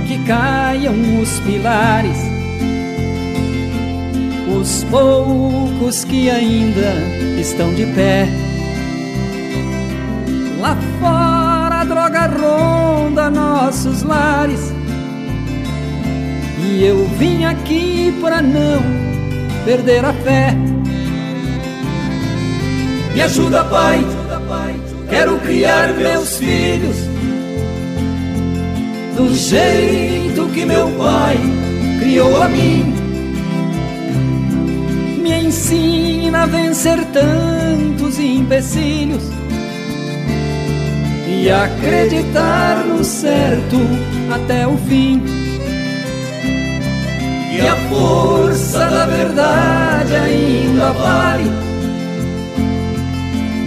que caiam os pilares, os poucos que ainda estão de pé. Lá fora a droga ronda nossos lares. E eu vim aqui pra não perder a fé. Me ajuda, pai. Quero criar meus filhos do jeito que meu pai criou a mim. Me ensina a vencer tantos empecilhos e acreditar no certo até o fim. E a força da verdade ainda vale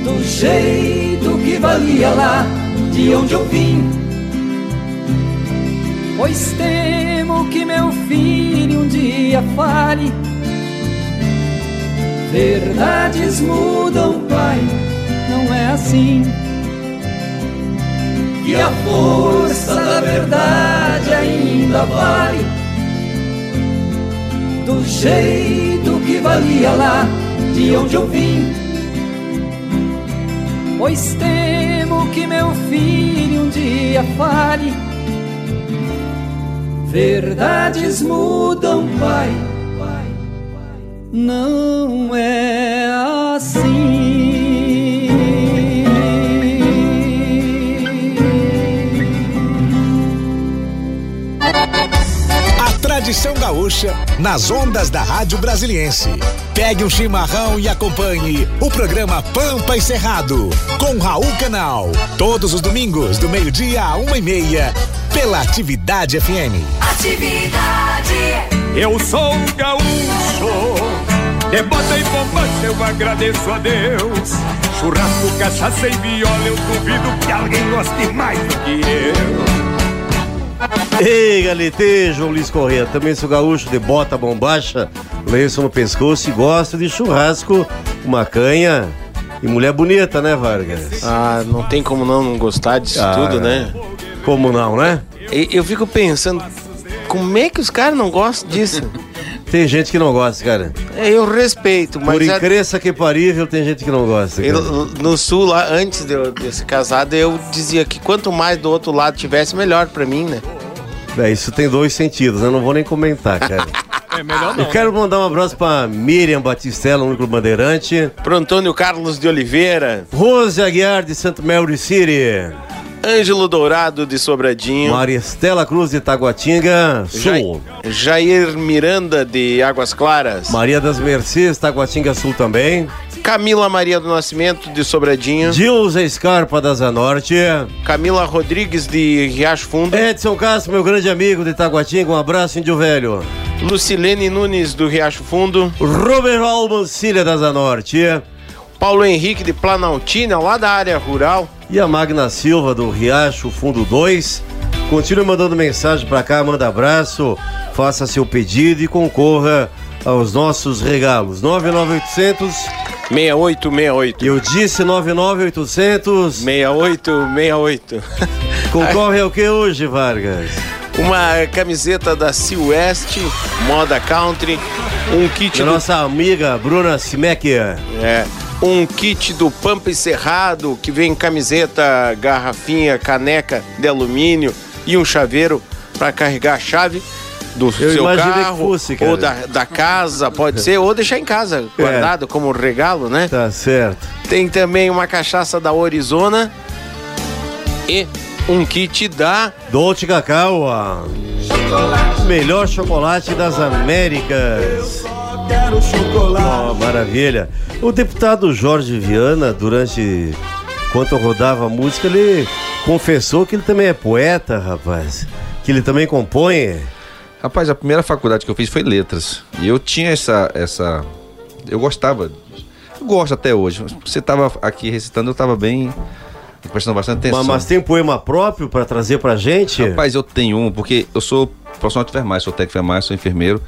do jeito que valia lá de onde eu vim. Pois temo que meu filho um dia fale. Verdades mudam, pai, não é assim. E a força da verdade ainda vale do jeito que valia lá de onde eu vim. Pois temo que meu filho um dia fale. Verdades mudam, pai. Não é A tradição gaúcha nas ondas da Rádio Brasiliense. Pegue um chimarrão e acompanhe o programa Pampa e Cerrado com Raul Canal. Todos os domingos, do meio-dia a uma e meia, pela Atividade FM. Atividade. Eu sou um gaúcho, de bota e bombacha eu agradeço a Deus. Churrasco, cachaça e viola, eu duvido que alguém goste mais do que eu. Ei, Galete, João Luiz Corrêa, também sou gaúcho de bota bombacha, lenço no pescoço e gosto de churrasco, uma canha e mulher bonita, né, Vargas? Ah, não tem como não, não gostar disso Ah, tudo, né? Como não, né? E- Eu fico pensando, como é que os caras não gostam disso? Tem gente que não gosta, cara. É, Eu respeito, mas Por incrível que parível, tem gente que não gosta. cara. eu- no sul, lá, antes de eu de ser casado, eu dizia que quanto mais do outro lado tivesse, melhor pra mim, né? É, isso tem dois sentidos, eu não vou nem comentar, cara. É melhor Eu não. quero mandar um abraço pra Miriam Batistella, Núcleo Bandeirante. Pro Antônio Carlos de Oliveira, Rose Aguiar de St. Mary City. Ângelo Dourado de Sobradinho, Maria Estela Cruz de Taguatinga, Jai- Sul. Jair Miranda de Águas Claras, Maria das Mercês, Taguatinga Sul também. Camila Maria do Nascimento de Sobradinho, Dilza Scarpa da Zanorte. Camila Rodrigues de Riacho Fundo, Edson Castro, meu grande amigo de Taguatinga, um abraço, Índio Velho. Lucilene Nunes do Riacho Fundo, Robert Almancilha da Zanorte. Paulo Henrique de Planaltina, lá da área rural, E a Magna Silva do Riacho Fundo 2. Continue mandando mensagem pra cá, manda abraço, faça seu pedido e concorra aos nossos regalos. 99800, 6868. eu disse 99800. 6868. Concorre ao que hoje, Vargas? Uma camiseta da Sea West, moda country, um kit Da do, nossa amiga Bruna Simekia. é, um kit do Pampa Encerrado, que vem camiseta, garrafinha, caneca de alumínio e um chaveiro para carregar a chave do Eu seu carro fosse, ou da, da casa, pode ser, ou deixar em casa guardado como regalo, né? Tá certo. Tem também uma cachaça da Arizona e um kit da Dolce Cacau, melhor chocolate das Américas. Quero chocolate. Ó, maravilha. O deputado Jorge Viana, durante enquanto eu rodava a música, ele confessou que ele também é poeta, rapaz. Que ele também compõe. Rapaz, a primeira faculdade que eu fiz foi letras. E eu tinha essa. essa eu gostava Gosto até hoje. Você estava aqui recitando, eu estava bem prestando bastante atenção. Mas, mas tem poema próprio pra trazer pra gente? Rapaz, eu tenho um, porque eu sou profissional de enfermagem, sou técnico de enfermagem, sou enfermeiro.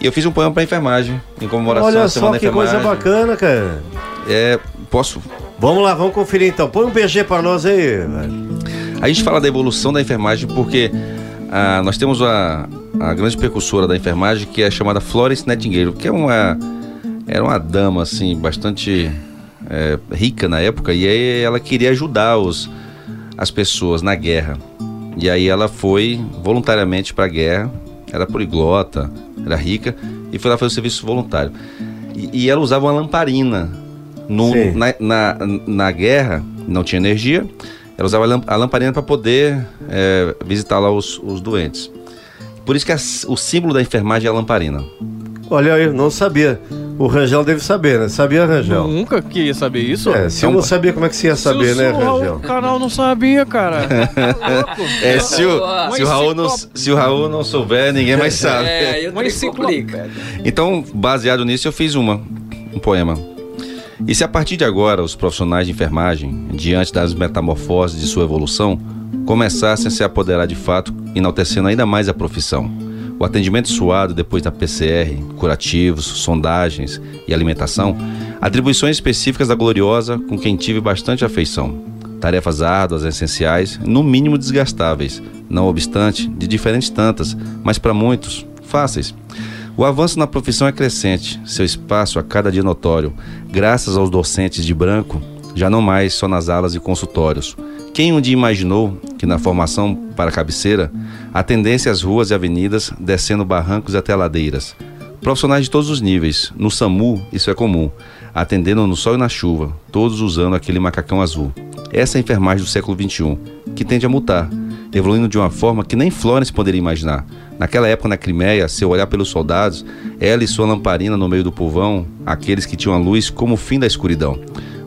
E eu fiz um poema pra enfermagem, em comemoração Olha à Semana só que coisa bacana, cara. É, posso. Vamos lá, vamos conferir então. Põe um BG pra nós aí, velho. A gente fala da evolução da enfermagem porque ah, nós temos a, a grande precursora da enfermagem que é chamada Florence Nightingale, que é uma era uma dama assim bastante é, rica na época e aí ela queria ajudar os, as pessoas na guerra. E aí ela foi voluntariamente para a guerra, era poliglota, era rica e foi lá fazer o serviço voluntário. E, e ela usava uma lamparina no, na, na, na guerra, não tinha energia, ela usava a lamparina para poder é, visitar lá os, os doentes. Por isso que a- o símbolo da enfermagem é a lamparina. Olha aí, não sabia. O Rangel deve saber, né? Sabia, Rangel? Nunca que ia saber isso. É, se eu não sabia, como é que você ia saber, se né, Rangel? O canal não sabia, cara. É, se o, se o Raul não, se o Raul não souber, ninguém mais sabe. É, aí complica. Então, baseado nisso, eu fiz uma, um poema. E se a partir de agora os profissionais de enfermagem, diante das metamorfoses de sua evolução, começassem a se apoderar de fato, enaltecendo ainda mais a profissão? O atendimento suado depois da PCR, curativos, sondagens e alimentação, atribuições específicas da gloriosa com quem tive bastante afeição. Tarefas árduas, essenciais, no mínimo desgastáveis, não obstante, de diferentes tantas, mas para muitos, fáceis. O avanço na profissão é crescente, seu espaço a cada dia notório, graças aos docentes de branco, já não mais só nas alas e consultórios. Quem um dia imaginou que na formação para cabeceira, a tendência às ruas e avenidas descendo barrancos até ladeiras. Profissionais de todos os níveis, no SAMU isso é comum, atendendo no sol e na chuva, todos usando aquele macacão azul. Essa é a enfermagem do século XXI, que tende a mutar, evoluindo de uma forma que nem Florence poderia imaginar. Naquela época na Crimeia, se eu olhar pelos soldados, ela e sua lamparina no meio do povão, aqueles que tinham a luz como o fim da escuridão.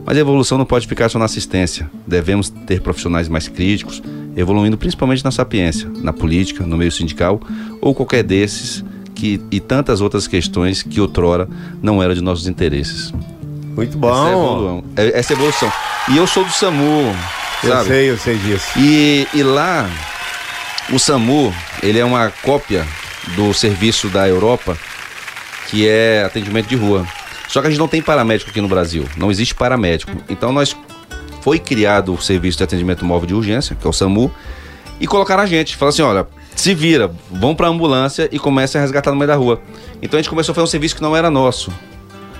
Mas a evolução não pode ficar só na assistência. Devemos ter profissionais mais críticos, evoluindo principalmente na sapiência, na política, no meio sindical ou qualquer desses que, e tantas outras questões que outrora não eram de nossos interesses. Muito Essa é, bom. evolução. É- essa é evolução. E eu sou do SAMU, Eu sabe? sei, eu sei disso. E, e lá, o SAMU, ele é uma cópia do serviço da Europa, que é atendimento de rua. Só que a gente não tem paramédico aqui no Brasil, não existe paramédico. Então nós foi criado o serviço de atendimento móvel de urgência, que é o SAMU, e colocaram a gente, falaram assim, olha, se vira, vão pra ambulância e comecem a resgatar no meio da rua. Então a gente começou a fazer um serviço que não era nosso.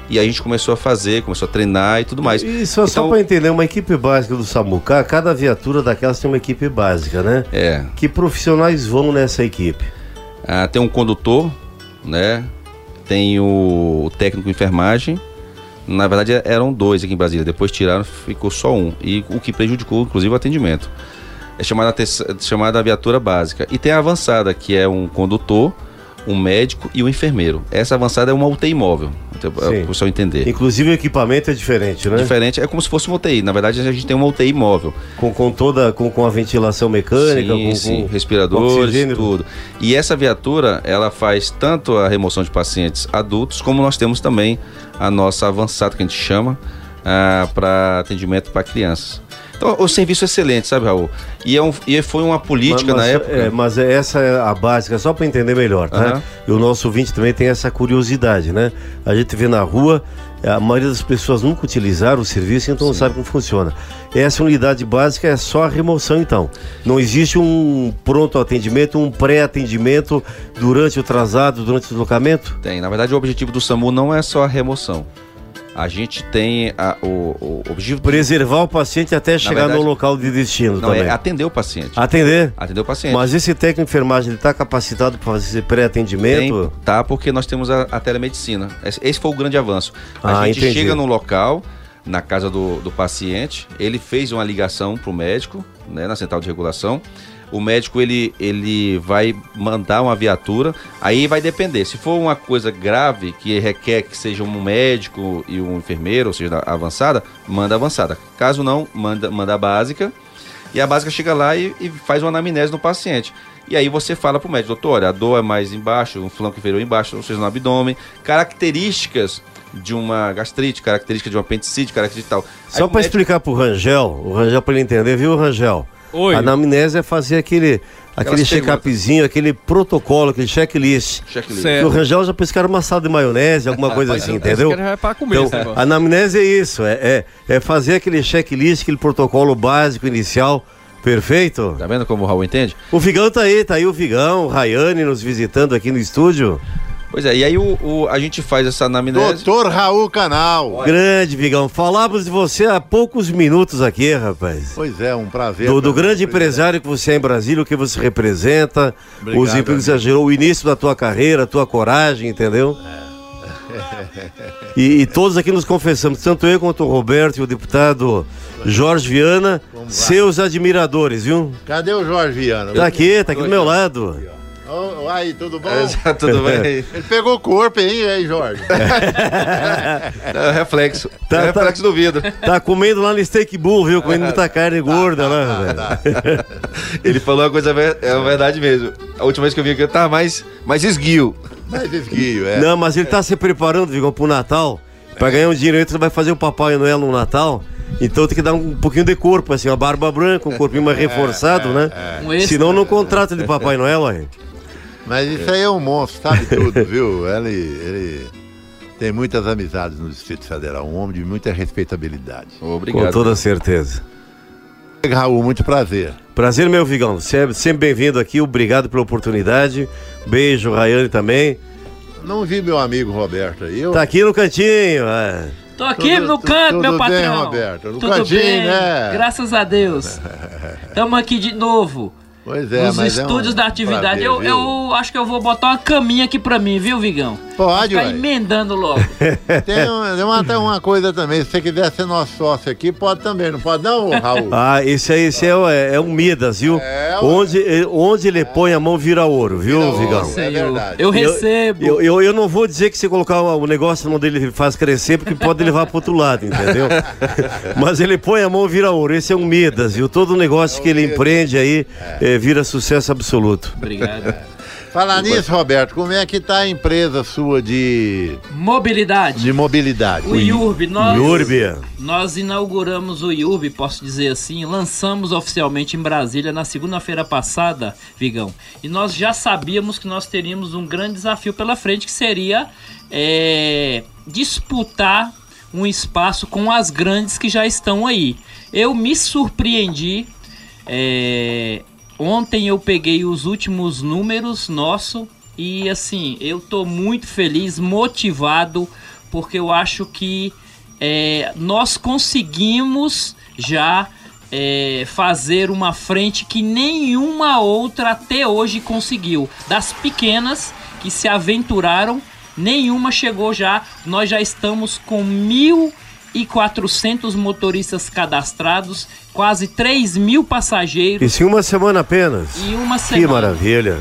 E aí a gente começou a fazer, começou a treinar e tudo mais. E só, só Então- pra entender, uma equipe básica do Samuca, cada viatura daquelas tem uma equipe básica, né? É. Que profissionais vão nessa equipe? Ah, tem um condutor, né? Tem o, técnico de enfermagem. Na verdade eram dois aqui em Brasília. Depois tiraram, ficou só um. E o que prejudicou, inclusive, o atendimento. É chamada, chamada viatura básica. E tem a avançada, que é um condutor, um médico e um enfermeiro. Essa avançada é uma UTI móvel, para o pessoal entender. Inclusive o equipamento é diferente, né? Diferente, é como se fosse uma UTI. Na verdade, a gente tem uma UTI móvel. Com, com toda, com, com a ventilação mecânica, sim, com, sim, com respiradores, oxigênio. tudo. E essa viatura, ela faz tanto a remoção de pacientes adultos, como nós temos também a nossa avançada, que a gente chama, para atendimento para crianças. Então, o serviço é excelente, sabe, Raul? E, é um- e foi uma política mas, na época. É, mas essa é a básica, só para entender melhor, tá? Aham. E o nosso ouvinte também tem essa curiosidade, né? A gente vê na rua, a maioria das pessoas nunca utilizaram o serviço, então não sabe como funciona. Essa unidade básica é só a remoção, então. Não existe um pronto atendimento, um pré-atendimento durante o traslado, durante o deslocamento? Tem. Na verdade, o objetivo do SAMU não é só a remoção. A gente tem a- o, o objetivo. Preservar o paciente até chegar verdade- no local de destino Não, também. é atender o paciente. Atender? Atender o paciente. Mas esse técnico de enfermagem está capacitado para fazer esse pré-atendimento? Tá, porque nós temos a, a telemedicina. Esse, esse foi o grande avanço. A Ah, gente entendi. chega no local, na casa do, do paciente, ele fez uma ligação para o médico, né, na central de regulação. O médico ele, ele vai mandar uma viatura, aí vai depender. Se for uma coisa grave que requer que seja um médico e um enfermeiro, ou seja, da avançada, manda avançada. Caso não, manda, manda a básica. E a básica chega lá e, e faz uma anamnese no paciente. E aí você fala pro médico, doutor, olha, a dor é mais embaixo, um flanco inferior embaixo, ou seja, no abdômen, características de uma gastrite, característica de uma apendicite, característica de tal. Só para explicar pro Rangel, o Rangel para ele entender, viu, Rangel? Oi. A anamnese é fazer aquele, aquele check-upzinho, aquele protocolo, aquele checklist. Checklist. Que o Rangel já pescaram uma sala de maionese, alguma coisa assim, entendeu? É pra comer Então, a anamnese é isso, é, é, é fazer aquele checklist, aquele protocolo básico, inicial, perfeito? Tá vendo como o Raul entende? O Vigão tá aí, tá aí o Vigão, o Rayane nos visitando aqui no estúdio. Pois é, e aí o, o- a gente faz essa anamnese. Doutor Raul Canal. Grande, Vigão. Falávamos de você há poucos minutos aqui, rapaz. Pois é, um prazer. Do, do grande empresário que você é em Brasília, o que você representa, Obrigado, os empregos que você gerou, o início da tua carreira, a tua coragem, entendeu? E, e todos aqui nos confessamos, tanto eu quanto o Roberto e o deputado Jorge Viana, seus admiradores, viu? Cadê o Jorge Viana? Tá aqui, tá aqui do meu lado. Ô, aí, tudo bom? É, tudo bem? Ele pegou corpo, hein, aí, Jorge? É o reflexo. Tá, é o tá. reflexo do vidro. Tá comendo lá no Steak Bull, viu? Comendo muita carne gorda lá, velho. Ele falou uma coisa, é uma verdade mesmo. A última vez que eu vim aqui eu tava mais, mais esguio. Mais esguio, é. Não, mas ele tá se preparando, Vigão, pro Natal. Pra ganhar um dinheiro, ele vai fazer o Papai Noel no Natal. Então tem que dar um pouquinho de corpo, assim, uma barba branca, um corpinho mais reforçado, né? Um extra. Senão não contrata de Papai Noel, aí. Mas isso aí é um monstro, sabe tudo, viu? Ele, ele tem muitas amizades no Distrito Federal, um homem de muita respeitabilidade. Obrigado. Com toda certeza. Raul, muito prazer. Prazer, meu Vigão. Sempre, sempre bem-vindo aqui. Obrigado pela oportunidade. Beijo, Rayane também. Não vi meu amigo Roberto aí. Eu... Tá aqui no cantinho. é. Tô aqui Tudo- no canto, tudo meu bem, patrão. Roberto? No Tudo cantinho, bem, né? Graças a Deus. Tamo aqui de novo. Pois é, nos mas é um estúdios da atividade. prazer, eu, eu acho que eu vou botar uma caminha aqui pra mim, viu, Vigão? Pode, Ficar ué. emendando logo. Tem, um- tem uma, tem uma coisa também, se você quiser ser nosso sócio aqui, pode também, não pode não, Raul? Ah, esse aí esse é, é, é um Midas, viu? É, ué. onde, eh, onde ele põe a mão vira ouro, viu, Vira ouro, Vigão? é verdade. Eu recebo. Eu, eu, eu não vou dizer que se colocar o negócio na mão dele ele faz crescer, porque pode levar pro outro lado, entendeu? Mas ele põe a mão e vira ouro. Esse é um Midas, viu? Todo negócio que ele empreende aí eh, vira sucesso absoluto. Obrigado. Falar nisso, Roberto, como é que tá a empresa sua de, Mobilidade. de mobilidade? O IURB, nós, nós inauguramos o IURB, posso dizer assim, lançamos oficialmente em Brasília na segunda-feira passada, Vigão. E nós já sabíamos que nós teríamos um grande desafio pela frente, que seria é, disputar um espaço com as grandes que já estão aí. Eu me surpreendi. é, ontem eu peguei os últimos números nosso e assim eu tô muito feliz, motivado, porque eu acho que é, nós conseguimos já é, fazer uma frente que nenhuma outra até hoje conseguiu. Das pequenas que se aventuraram, nenhuma chegou já. Nós já estamos com 1.400 motoristas cadastrados, quase 3 mil passageiros Isso em uma semana apenas. em uma Que semana. maravilha.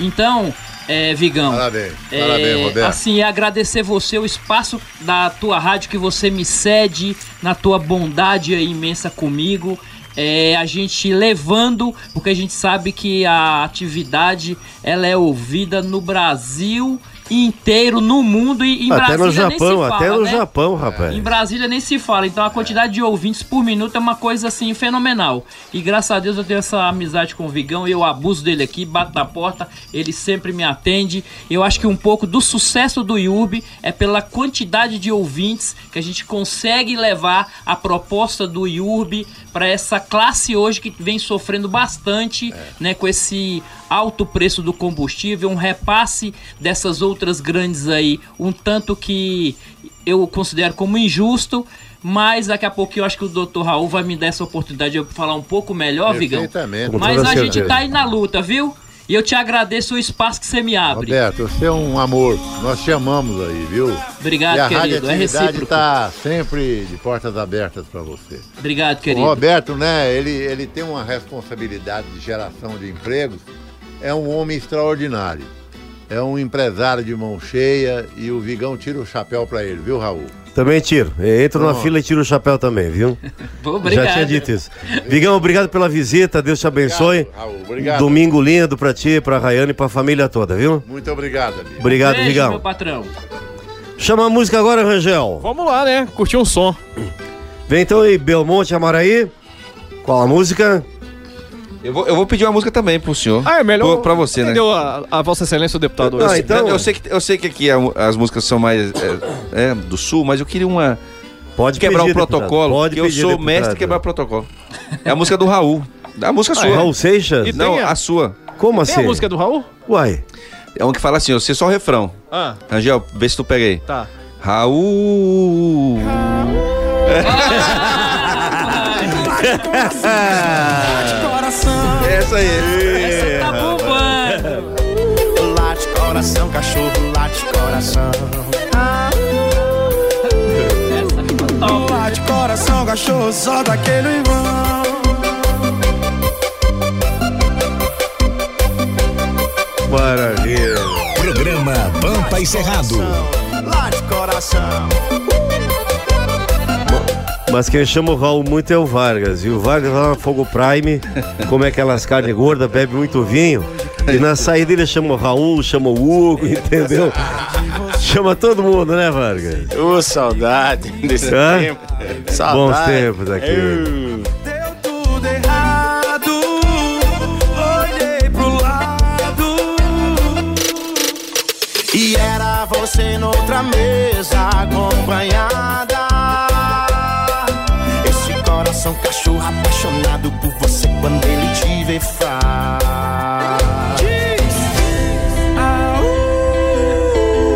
Então, é, Vigão. Parabéns, é, parabéns, Roberto. Assim, é agradecer você, o espaço da tua rádio que você me cede, na tua bondade aí imensa comigo. É, a gente levando, porque a gente sabe que a atividade ela é ouvida no Brasil inteiro, no mundo e em Até Brasília no nem se Japão, fala, até no né? Japão, rapaz. Em Brasília nem se fala, então a quantidade de ouvintes por minuto é uma coisa assim fenomenal. E graças a Deus eu tenho essa amizade com o Vigão, eu abuso dele aqui, bato na porta, ele sempre me atende. Eu acho que um pouco do sucesso do IURB é pela quantidade de ouvintes que a gente consegue levar a proposta do IURB para essa classe hoje que vem sofrendo bastante, né, com esse alto preço do combustível, um repasse dessas outras grandes aí, um tanto que eu considero como injusto, mas daqui a pouco eu acho que o Dr. Raul vai me dar essa oportunidade de eu falar um pouco melhor, Vigão. Mas a gente tá aí na luta, viu? E eu te agradeço o espaço que você me abre. Roberto, você é um amor. Nós te amamos aí, viu? Obrigado, e a querido. É radioatividade recíproco. está sempre de portas abertas para você. Obrigado, O querido. Roberto, né, ele, ele tem uma responsabilidade de geração de empregos, é um homem extraordinário. é um empresário de mão cheia e o Vigão tira o chapéu pra ele, viu, Raul? Também tiro. Entro na fila e tiro o chapéu também, viu? Obrigado. Já tinha dito isso. Vigão, obrigado pela visita. Deus te abençoe. Obrigado, Raul. Obrigado. Domingo lindo pra ti, pra Rayane e pra família toda, viu? Muito obrigado, amigo. Obrigado, Beijo, Vigão. meu patrão. Chama a música agora, Rangel. Vamos lá, né? Curtir um som. Vem então aí, Belmonte Amaraí. Qual a música? Eu vou, eu vou pedir uma música também pro senhor. Ah, é melhor. Pro- pra você, né? Entendeu a, a Vossa Excelência, o deputado? Eu, Ah, sei- então- eu sei que, eu sei que aqui as músicas são mais é, é, do sul, mas eu queria uma. Pode quebrar pedir, o protocolo. deputado. Pode porque eu sou deputado. mestre em quebrar protocolo. É a música do Raul. A música Ah, sua. é? Raul Seixas? E Não, a- a sua. Como Tem assim? a música do Raul? Uai. É um que fala assim, você só o refrão. Ah, Angel, vê se tu pega aí. tá. Raul. Coração, Essa aí. Essa tá bombando. late coração, cachorro, late coração. Essa ficou top. Late coração, cachorro, só daquele vão. Maravilha. Programa Pampa e Cerrado. Late coração. Mas quem chama o Raul muito é o Vargas. E o Vargas lá na Fogo Prime, come aquelas carnes gordas, bebe muito vinho. E na saída ele chama o Raul, chama o Hugo, entendeu? Chama todo mundo, né, Vargas? Ô, saudade desse Hã? tempo. Bons Saudade. tempos aqui. Eu- Deu tudo errado. Olhei pro lado. E era você noutra mesa acompanhada. Coração cachorro apaixonado por você quando ele te vê faz.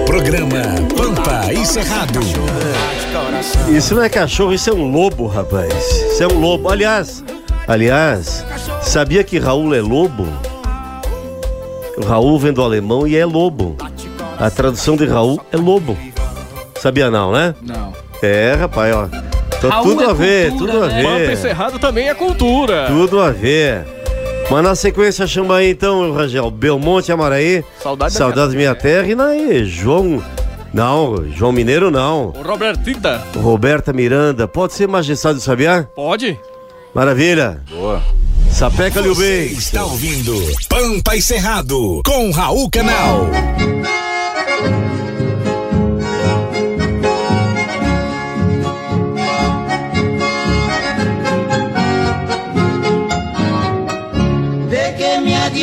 Programa Pampa e Cerrado. Coração. Isso não é cachorro, isso é um lobo, rapaz. Isso é um lobo. Aliás, aliás, sabia que Raul é lobo? O Raul vem do alemão e é lobo. A tradução de Raul é lobo. Sabia não, né? Não. É, rapaz, ó. Tá Raul tudo é a ver, cultura, tudo a né? Pampa e ver. Cerrado também é cultura. Tudo a ver. Mas na sequência chama aí então, Rangel, Belmonte Amaraí. Saudade da Saudades minha terra. E naí, João. Não, João Mineiro não. O Robertita. Roberta Miranda. Pode ser Majestade do Sabiá? Pode? Maravilha. Boa. Sapeca-lhe o Você bem. está ouvindo Pampa e Cerrado com Raul Canal.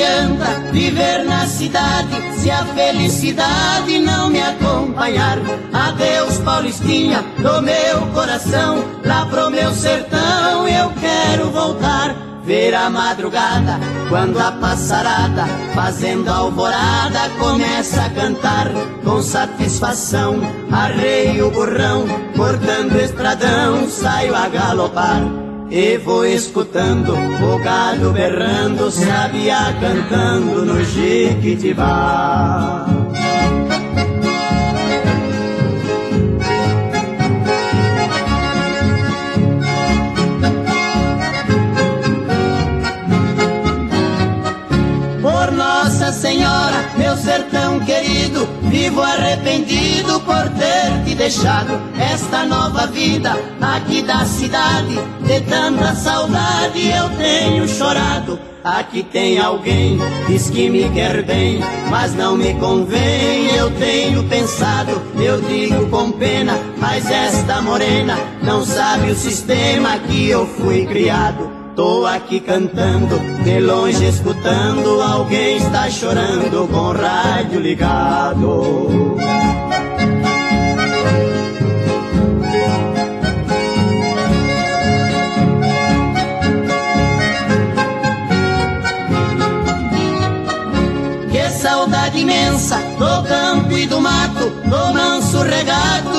Adianta viver na cidade se a felicidade não me acompanhar? Adeus, Paulistinha, do meu coração, lá pro meu sertão eu quero voltar. Ver a madrugada, quando a passarada, fazendo alvorada, começa a cantar com satisfação. Arrei o burrão, cortando estradão, saio a galopar. E vou escutando o galo berrando, sabia cantando no Jequitibá. Nossa Senhora, meu sertão querido, vivo arrependido por ter te deixado esta nova vida aqui da cidade. De tanta saudade eu tenho chorado. Aqui tem alguém, diz que me quer bem, mas não me convém. Eu tenho pensado, eu digo com pena, mas esta morena não sabe o sistema que eu fui criado. Tô aqui cantando, de longe escutando, alguém está chorando com o rádio ligado. Que saudade imensa do campo e do mato, do manso regado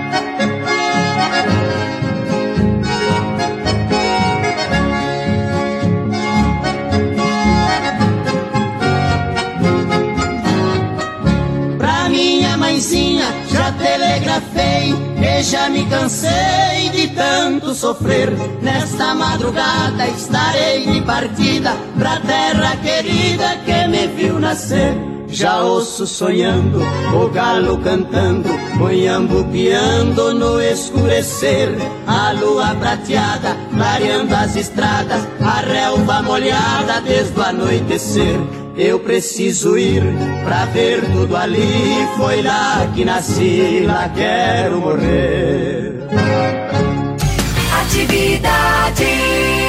telegrafei que já me cansei de tanto sofrer. Nesta madrugada estarei de partida pra terra querida que me viu nascer. Já ouço sonhando, o galo cantando, o piando no escurecer. A lua prateada, clareando as estradas, a relva molhada desde o anoitecer. Eu preciso ir pra ver tudo ali. Foi lá que nasci, lá quero morrer. Atividade.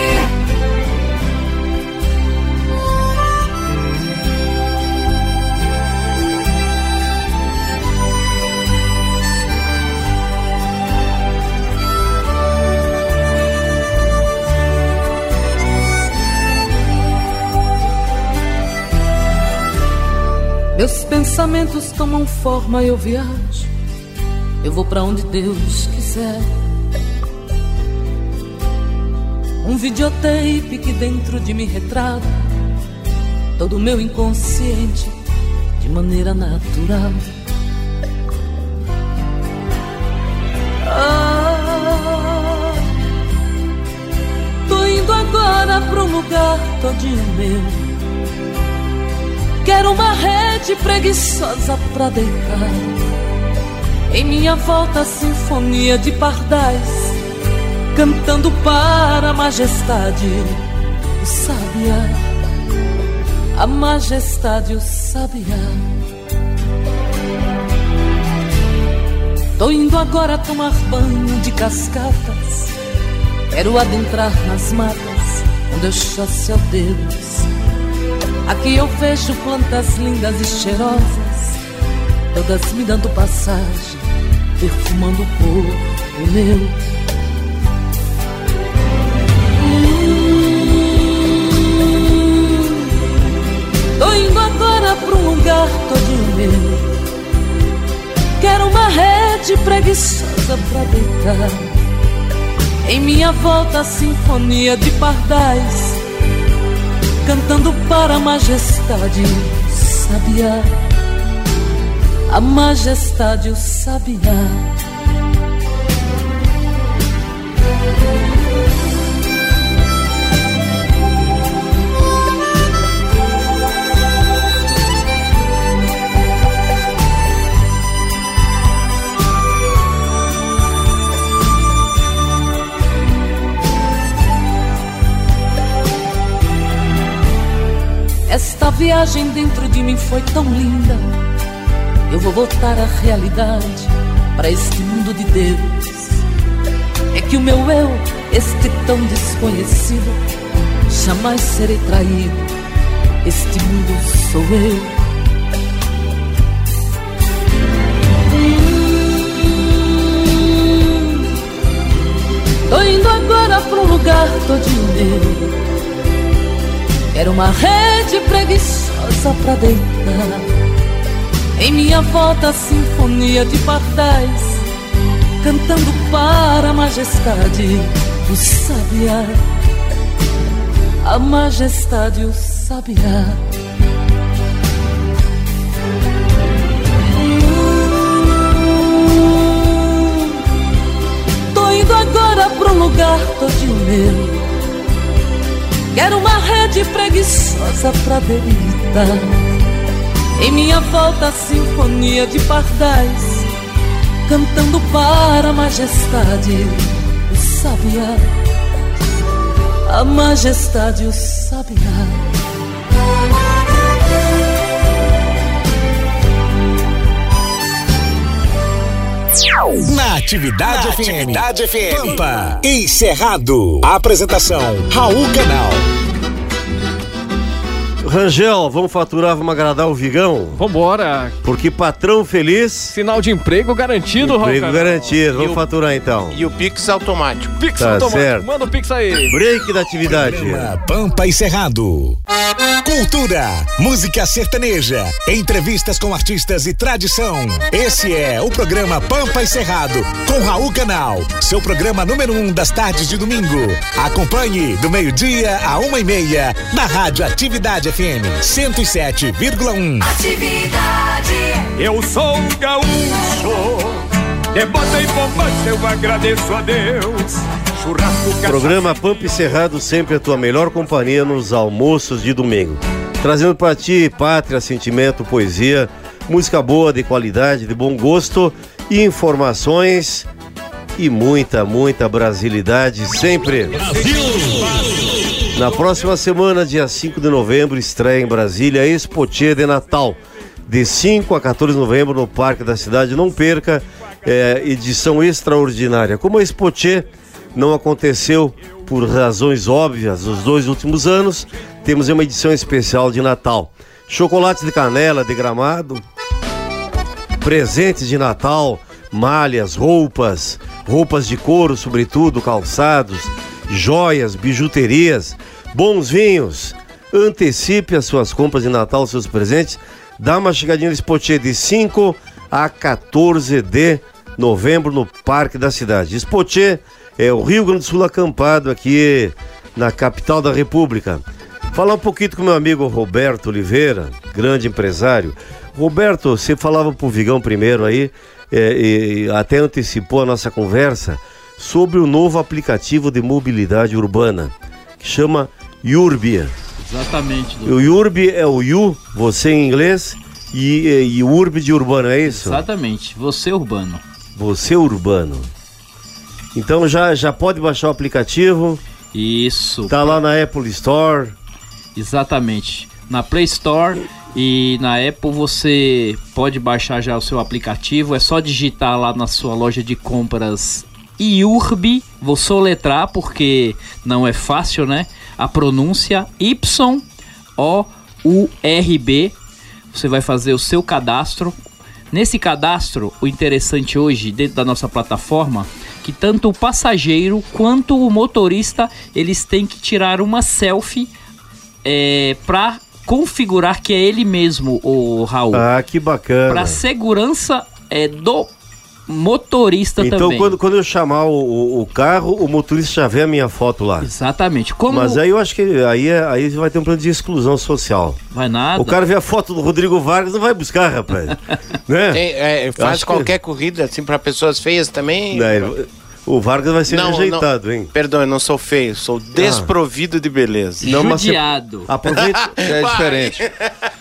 Meus pensamentos tomam forma, eu viajo. Eu vou pra onde Deus quiser. Um videotape que dentro de mim retrata todo o meu inconsciente de maneira natural. Ah, tô indo agora pra um lugar todinho meu. Quero uma rede preguiçosa pra deitar. Em minha volta, a sinfonia de pardais, cantando para a majestade, o sabiá. A majestade, o sabiá. Tô indo agora tomar banho de cascatas. Quero adentrar nas matas, onde eu chasse ao Deus. Aqui eu vejo plantas lindas e cheirosas, todas me dando passagem, perfumando o corpo meu. Hum, Tô indo agora pra um lugar todinho meu. Quero uma rede preguiçosa pra deitar. Em minha volta, a sinfonia de pardais cantando para a majestade sabiá. A majestade o sabiá. Esta viagem dentro de mim foi tão linda. Eu vou voltar à realidade, para este mundo de Deus. É que o meu eu, este tão desconhecido, jamais serei traído. Este mundo sou eu. Tô indo agora pra um lugar todinho meu. Quero uma rede preguiçosa pra deitar. Em minha volta, a sinfonia de pardais, cantando para a majestade do sabiá. A majestade, o sabiá. Tô indo agora um lugar todinho meu. Quero uma rede preguiçosa pra deitar. Em minha volta, a sinfonia de pardais, cantando para a majestade, o sabiá. A majestade, o sabiá. Na Atividade Na FM. Atividade FM. Pampa. Encerrado. Apresentação: Raul Canal. Rangel, vamos faturar, vamos agradar o Vigão? Vambora. Porque patrão feliz. Sinal de emprego garantido, Raul. Emprego garantido. Vamos E o- faturar então. E o Pix automático. Pix Tá automático. certo. Manda o Pix aí. Break da atividade. Programa Pampa e Cerrado. Cultura, música sertaneja, entrevistas com artistas e tradição. Esse é o programa Pampa e Cerrado, com Raul Canal. Seu programa número um das tardes de domingo. Acompanhe do meio-dia a uma e meia na Rádio Atividade FM 107,1. Atividade. Eu sou um gaúcho, de bota e eu agradeço a Deus. Churrasco Programa Pampa e Cerrado, sempre a tua melhor companhia nos almoços de domingo. Trazendo para ti pátria, sentimento, poesia, música boa, de qualidade, de bom gosto e informações e muita, muita brasilidade sempre. Na próxima semana, dia 5 de novembro, estreia em Brasília Expotia de Natal. De 5 a 14 de novembro no Parque da Cidade. Não perca, é, edição extraordinária. Como a Expotia não aconteceu por razões óbvias nos dois últimos anos, temos uma edição especial de Natal. Chocolates de canela, de gramado, presentes de Natal, malhas, roupas, roupas de couro, sobretudo, calçados, joias, bijuterias, bons vinhos. Antecipe as suas compras de Natal, seus presentes. Dá uma chegadinha no Spotier de 5 a 14 de novembro no Parque da Cidade. Spotier é o Rio Grande do Sul acampado aqui na capital da República. Falar um pouquinho com meu amigo Roberto Oliveira, grande empresário. Roberto, você falava pro Vigão primeiro aí, é, e até antecipou a nossa conversa sobre o novo aplicativo de mobilidade urbana, que chama Yurbia. Exatamente. O Yurb é o Yu, você em inglês, e, e, e Urb de urbano, é isso? Exatamente. Você urbano. Você urbano. Então já, já pode baixar o aplicativo. Isso. Tá lá na Apple Store. Exatamente. Na Play Store e na Apple você pode baixar já o seu aplicativo. É só digitar lá na sua loja de compras IURB. Vou soletrar porque não é fácil, né? A pronúncia Y-O-U-R-B. Você vai fazer o seu cadastro. Nesse cadastro, o interessante hoje, dentro da nossa plataforma, que tanto o passageiro quanto o motorista, eles têm que tirar uma selfie é, para configurar que é ele mesmo, o Raul. Ah, que bacana. Para segurança é, do motorista Então, também. quando, quando eu chamar o, o- o carro, o motorista já vê a minha foto lá. Exatamente. Como Mas aí eu acho que aí, é- aí vai ter um plano de exclusão social. vai nada. O cara vê a foto do Rodrigo Vargas, não vai buscar, rapaz. né? Tem, é, faz acho que- qualquer corrida assim para pessoas feias também. Não, ele- o Vargas vai ser Não, rejeitado, não. hein? Perdão, eu não sou feio, sou desprovido de beleza. Não, mas você- Judiado. Aproveita. É diferente.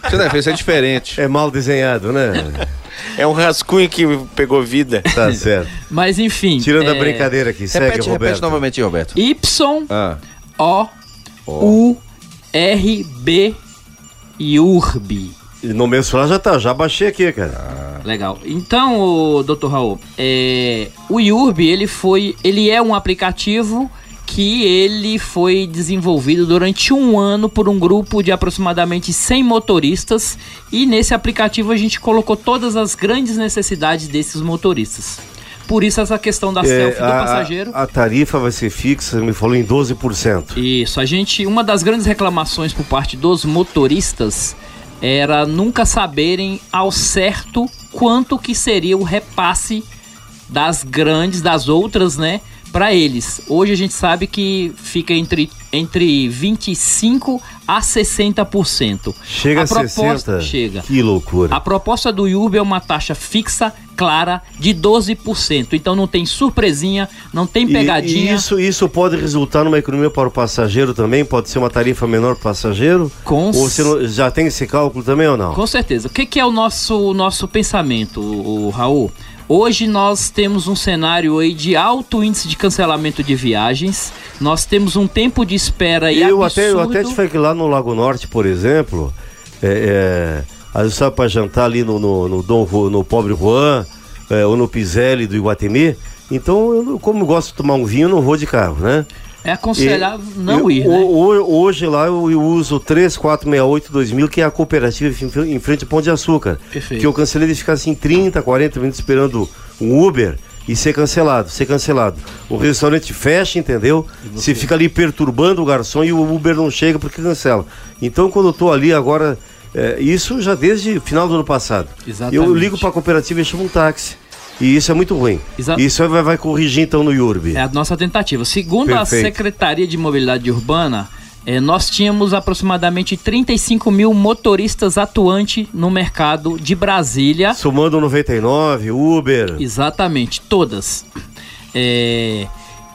Você não é feio, isso é diferente. É mal desenhado, né? É um rascunho que pegou vida. Tá certo. Mas enfim. Tirando a é, brincadeira aqui, segue, Repete, Roberto. repete novamente, Roberto. Y Ah. O U R B Urb. E no meu celular já tá, já baixei aqui, cara. Legal. Então, o Dr. Raul, é, o Yurb, ele foi, ele é um aplicativo que ele foi desenvolvido durante um ano por um grupo de aproximadamente 100 motoristas e nesse aplicativo a gente colocou todas as grandes necessidades desses motoristas. Por isso essa questão da É, selfie do a- passageiro. A, tarifa vai ser fixa, me falou em 12%. Isso, a gente, uma das grandes reclamações por parte dos motoristas era nunca saberem ao certo quanto que seria o repasse das grandes, das outras, né, para eles. Hoje a gente sabe que fica entre entre 25 a 60%. Chega a, proposta 60%. chega. Que loucura. A proposta do Yurb é uma taxa fixa, clara, de 12%. Então não tem surpresinha, não tem E- pegadinha. E, isso, isso pode resultar numa economia para o passageiro também? Pode ser uma tarifa menor para o passageiro? Com Ou você não- já tem esse cálculo também ou não? Com certeza. O que, que é o nosso, o nosso pensamento, o, o Raul? Hoje nós temos um cenário aí de alto índice de cancelamento de viagens. Nós temos um tempo de espera aí Eu absurdo. até, eu até te falei que lá no Lago Norte, por exemplo, é, é, às vezes sabe para jantar ali no, no, no, Dom no Pobre Juan, é, ou no Piselli do Iguatemi. Então, eu, como eu gosto de tomar um vinho, eu não vou de carro, né? É aconselhável E- não eu- ir, né? ho- ho- Hoje lá eu uso 3468-2000, que é a cooperativa em frente ao Pão de Açúcar. Perfeito. Que eu cancelei de ficar assim 30, 40 minutos esperando um Uber e ser cancelado, ser cancelado. O restaurante fecha, entendeu? Você fica ali perturbando o garçom e o Uber não chega porque cancela. Então quando eu tô ali agora, é, isso já desde final do ano passado. Exatamente. Eu ligo para a cooperativa e chamo um táxi. E isso é muito ruim. Isso vai, vai corrigir então no IURB. É a nossa tentativa. Segundo a Perfeito. Secretaria de Mobilidade Urbana, eh, nós tínhamos aproximadamente 35 mil motoristas atuantes no mercado de Brasília. Somando 99, Uber. Exatamente, todas. É,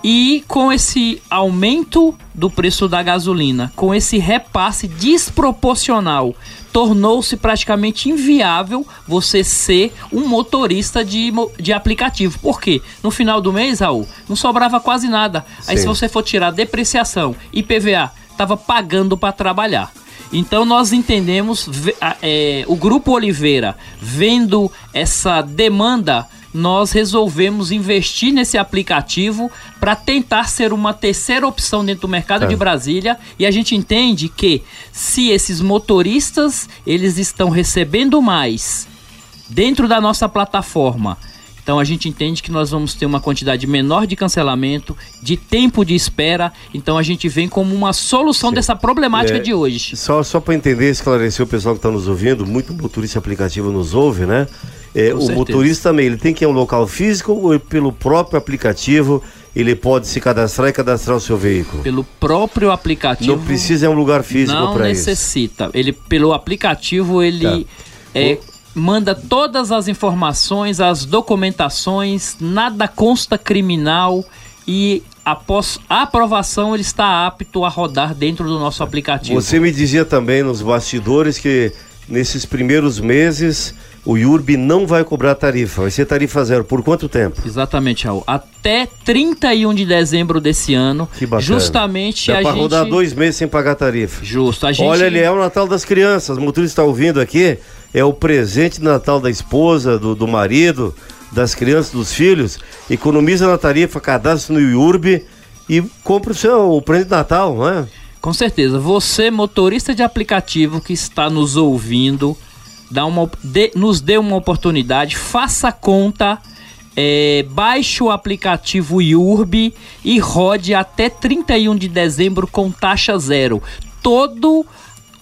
E com esse aumento do preço da gasolina, com esse repasse desproporcional, tornou-se praticamente inviável você ser um motorista de, de aplicativo. Por quê? No final do mês, Raul, não sobrava quase nada. Aí Sim. se você for tirar depreciação e PVA, tava pagando para trabalhar. Então nós entendemos, é, o Grupo Oliveira, vendo essa demanda, nós resolvemos investir nesse aplicativo para tentar ser uma terceira opção dentro do mercado Tá. de Brasília. E a gente entende que se esses motoristas eles estão recebendo mais dentro da nossa plataforma. Então a gente entende que nós vamos ter uma quantidade menor de cancelamento, de tempo de espera. Então a gente vem como uma solução dessa problemática É, de hoje. Só, só para entender, esclarecer o pessoal que está nos ouvindo, muito motorista aplicativo nos ouve, né? É, o certeza. motorista também, ele tem que ir a um local físico ou pelo próprio aplicativo ele pode se cadastrar e cadastrar o seu veículo? Pelo próprio aplicativo. Não precisa é um lugar físico Não para isso. necessita. Ele pelo aplicativo ele Tá. é, manda todas as informações, as documentações, nada consta criminal e após a aprovação ele está apto a rodar dentro do nosso aplicativo. Você me dizia também nos bastidores que nesses primeiros meses o IURB não vai cobrar tarifa, vai ser tarifa zero. Por quanto tempo? Exatamente, Raul. Até 31 de dezembro desse ano, Que bacana. justamente Dá a pra gente rodar dois meses sem pagar tarifa. Justo, a gente Olha, ele é o Natal das crianças. O motorista está ouvindo aqui. É o presente de Natal da esposa, do, do marido, das crianças, dos filhos. Economiza na tarifa, cadastra no IURB e compra o seu o presente de Natal, não é? Com certeza. Você, motorista de aplicativo que está nos ouvindo, dá uma, nos dê uma oportunidade, faça conta, é, baixe o aplicativo IURB e rode até 31 de dezembro com taxa zero. Todo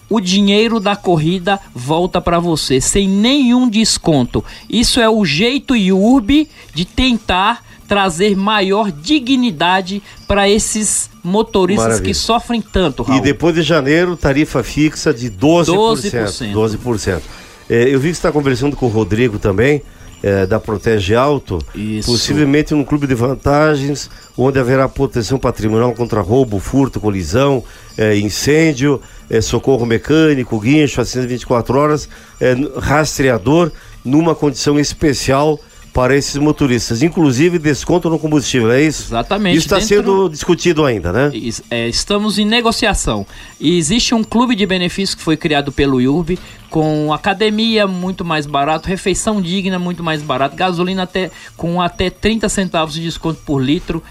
o dinheiro da corrida volta para você, sem nenhum desconto. Isso é o jeito IURB de tentar trazer maior dignidade para esses motoristas Maravilha. que sofrem tanto, E Raul. depois de janeiro, tarifa fixa de 12%. 12%. 12%. É, eu vi que você está conversando com o Rodrigo também, é, da Protege Alto. Isso. Possivelmente num clube de vantagens, onde haverá proteção patrimonial contra roubo, furto, colisão, é, incêndio, é, socorro mecânico, guincho, assistência 24 horas, é, rastreador, numa condição especial para esses motoristas. Inclusive desconto no combustível, é isso? Exatamente. Isso está dentro- sendo discutido ainda, né? É, estamos em negociação. E existe um clube de benefícios que foi criado pelo IURB, com academia muito mais barato, refeição digna muito mais barato, gasolina até, com até 30 centavos de desconto por litro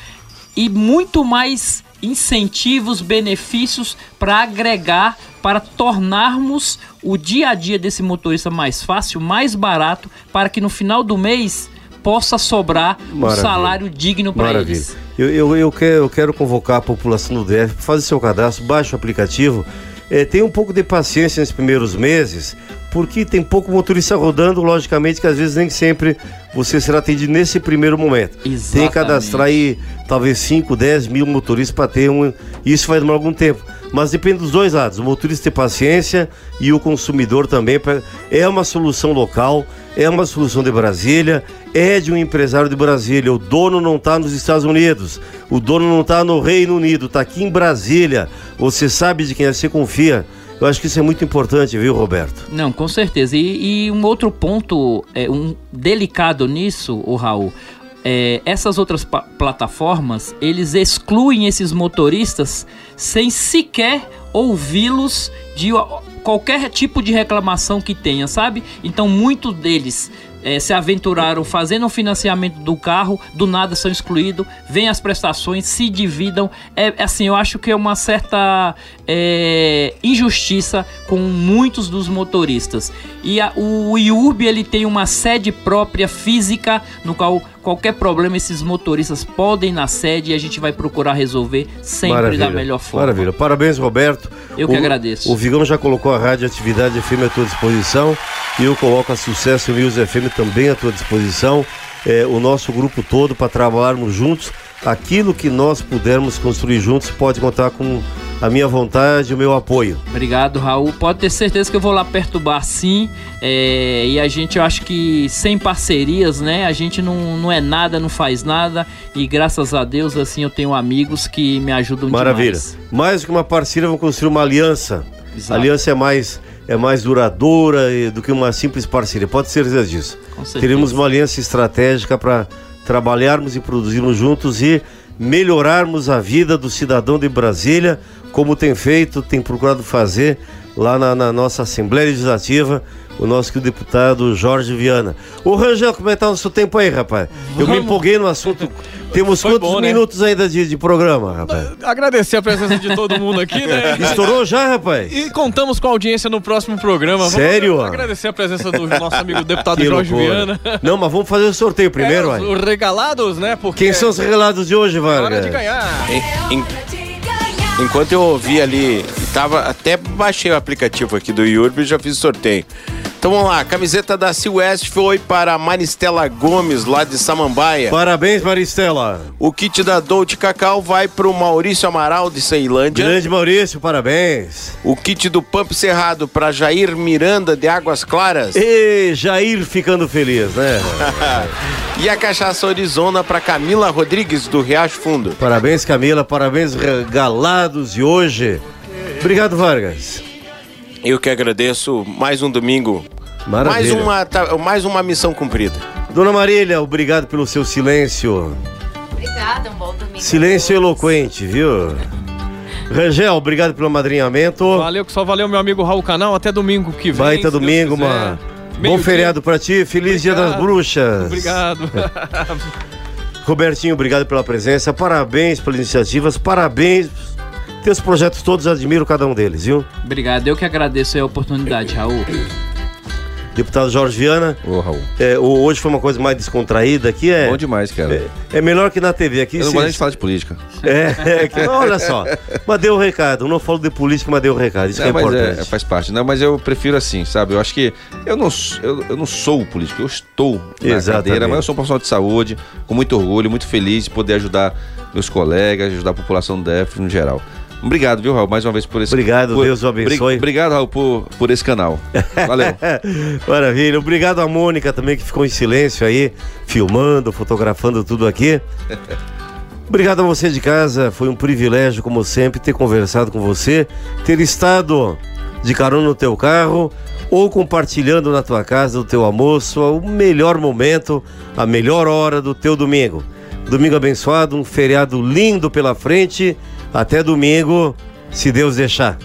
e muito mais incentivos, benefícios para agregar, para tornarmos o dia a dia desse motorista mais fácil, mais barato, para que no final do mês possa sobrar um Maravilha. salário digno para eles. Eu, eu, eu, quero, eu quero convocar a população do DF para fazer seu cadastro, baixe o aplicativo. É, tenha um pouco de paciência nesses primeiros meses, porque tem pouco motorista rodando, logicamente que às vezes nem sempre você será atendido nesse primeiro momento. Tem que Exatamente. cadastrar aí talvez 5, 10 mil motoristas para ter um. Isso vai demorar algum tempo. Mas depende dos dois lados. O motorista ter paciência e o consumidor também. É uma solução local, é uma solução de Brasília, é de um empresário de Brasília. O dono não está nos Estados Unidos, o dono não está no Reino Unido, está aqui em Brasília. Você sabe de quem é, você confia. Eu acho que isso é muito importante, viu, Roberto? Não, com certeza. E, e um outro ponto é, um delicado nisso, o Raul, é, essas outras plataformas, eles excluem esses motoristas sem sequer ouvi-los de qualquer tipo de reclamação que tenha, sabe? Então muitos deles eh, se aventuraram fazendo o financiamento do carro, do nada são excluídos, vêm as prestações, se dividam. É assim, eu acho que é uma certa eh, injustiça com muitos dos motoristas. E a- o IURB ele tem uma sede própria física no qual qualquer problema esses motoristas podem ir na sede e a gente vai procurar resolver sempre da melhor forma. Maravilha. Parabéns, Roberto. Eu que O- agradeço. O Vigão já colocou a Rádio Atividade FM à tua disposição e eu coloco a Sucesso News FM também à tua disposição. É, o nosso grupo todo para trabalharmos juntos. Aquilo que nós pudermos construir juntos pode contar com a minha vontade e o meu apoio. Obrigado, Raul. Pode ter certeza que eu vou lá perturbar sim. É, e a gente, eu acho que sem parcerias, né? A gente não, não é nada, não faz nada. E graças a Deus, assim, eu tenho amigos que me ajudam Maravilha. demais. Mais do que uma parceria, vamos construir uma aliança. Exato. A aliança é mais, é mais duradoura e- do que uma simples parceria. Pode certeza disso. Teremos uma aliança estratégica para trabalharmos e produzirmos juntos e melhorarmos a vida do cidadão de Brasília, como tem feito, tem procurado fazer lá na, na nossa Assembleia Legislativa, o nosso querido deputado Jorge Viana. Ô Rangel, como é que tá o nosso tempo aí, rapaz? Eu me empolguei no assunto. Temos Foi quantos bom, né? minutos ainda de, de programa, rapaz? Agradecer a presença de todo mundo aqui, né? Estourou já, rapaz? E contamos com a audiência no próximo programa. Vamos Sério? Agradecer a presença do nosso amigo deputado Que Jorge loucura. Viana. Não, mas vamos fazer o sorteio primeiro, É, os, vai. os regalados, né? Porque Quem são os regalados de hoje, é hora Vargas? de ganhar. Em- em- enquanto eu ouvi ali, tava, até baixei o aplicativo aqui do Yurb e já fiz sorteio. Então vamos lá, a camiseta da Sea West foi para a Maristela Gomes, lá de Samambaia. Parabéns, Maristela. O kit da Dolce Cacau vai para o Maurício Amaral de Ceilândia. Grande Maurício, parabéns. O kit do Pump Cerrado para Jair Miranda de Águas Claras. E Jair ficando feliz, né? e a cachaça Arizona para Camila Rodrigues do Riacho Fundo. Parabéns, Camila. Parabéns, regalados de hoje. Obrigado, Vargas. Eu que agradeço mais um domingo. Mais uma, mais uma missão cumprida. Dona Marília, obrigado pelo seu silêncio. Obrigada, um bom domingo. Silêncio eloquente, viu? Rangel, obrigado pelo amadrinhamento. Valeu, que só valeu meu amigo Raul Canal. Até domingo que vem. Baita se Deus domingo, mano. Bom feriado pra ti. Feliz Dia das Obrigado. Bruxas. Obrigado. Robertinho, obrigado pela presença. Parabéns pelas iniciativas. Parabéns. Teus projetos todos, admiro cada um deles, viu? Obrigado, eu que agradeço a oportunidade, Raul. Deputado Jorge Viana. Ô, Raul. É, hoje foi uma coisa mais descontraída aqui. É, Bom demais, cara. é melhor que na TV aqui. Eu não gosto de falar de política. É, é que- olha só. Mas deu o recado. Eu não falo de política, mas deu o recado. Isso Não, que é mas importante. é, faz parte. Não, mas eu prefiro assim, sabe? Eu acho que eu não, eu, eu não sou político, eu estou na Exatamente. cadeira, mas eu sou um profissional de saúde, com muito orgulho, muito feliz de poder ajudar meus colegas, ajudar a população do DF no geral. Obrigado, viu, Raul, mais uma vez por esse... Obrigado, por- Deus o abençoe. Bri- Obrigado, Raul, por, por esse canal. Valeu. Maravilha. Obrigado a Mônica também, que ficou em silêncio aí, filmando, fotografando tudo aqui. Obrigado a você de casa. Foi um privilégio, como sempre, ter conversado com você, ter estado de carona no teu carro ou compartilhando na tua casa o teu almoço, o melhor momento, a melhor hora do teu domingo. Domingo abençoado, um feriado lindo pela frente. Até domingo, se Deus deixar.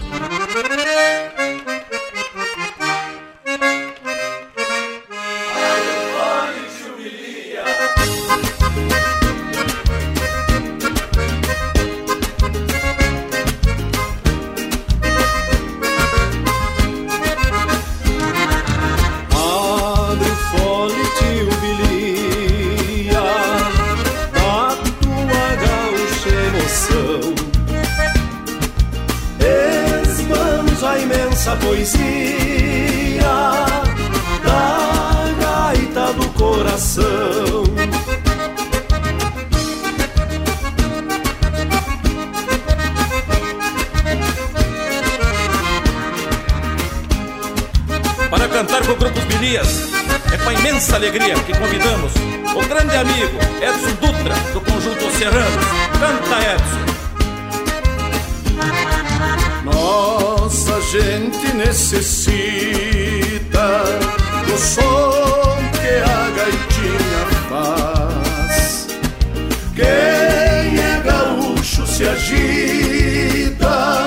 perdida,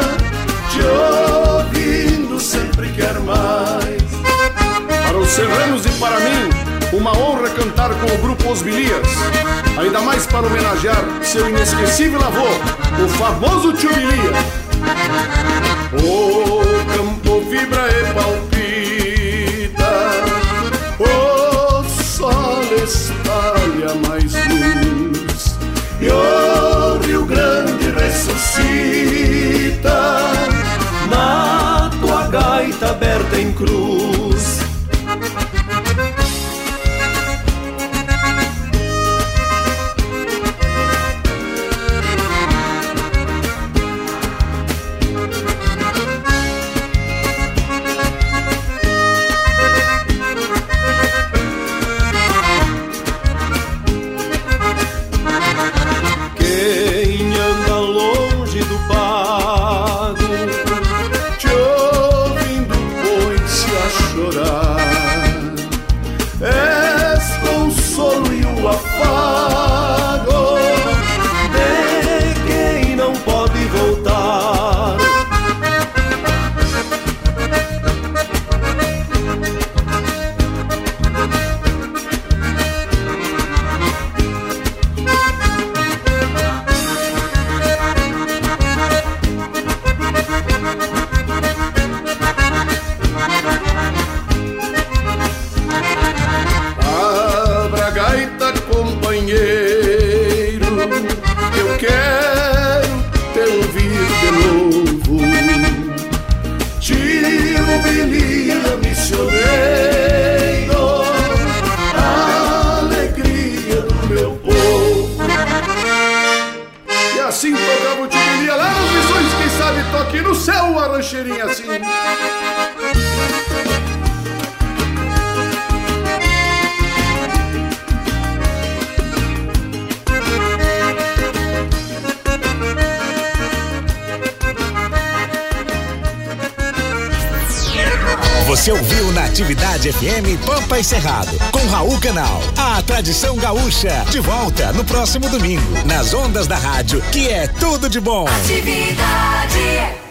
te ouvindo sempre quer mais. Para os serranos e para mim, uma honra cantar com o grupo Os Bilias, ainda mais para homenagear seu inesquecível avô, o famoso Tio Bilia. O campo vibra e palpita ressuscita na tua gaita aberta em cruz. Gaúcha, de volta no próximo domingo, nas ondas da rádio, que é tudo de bom. Atividade.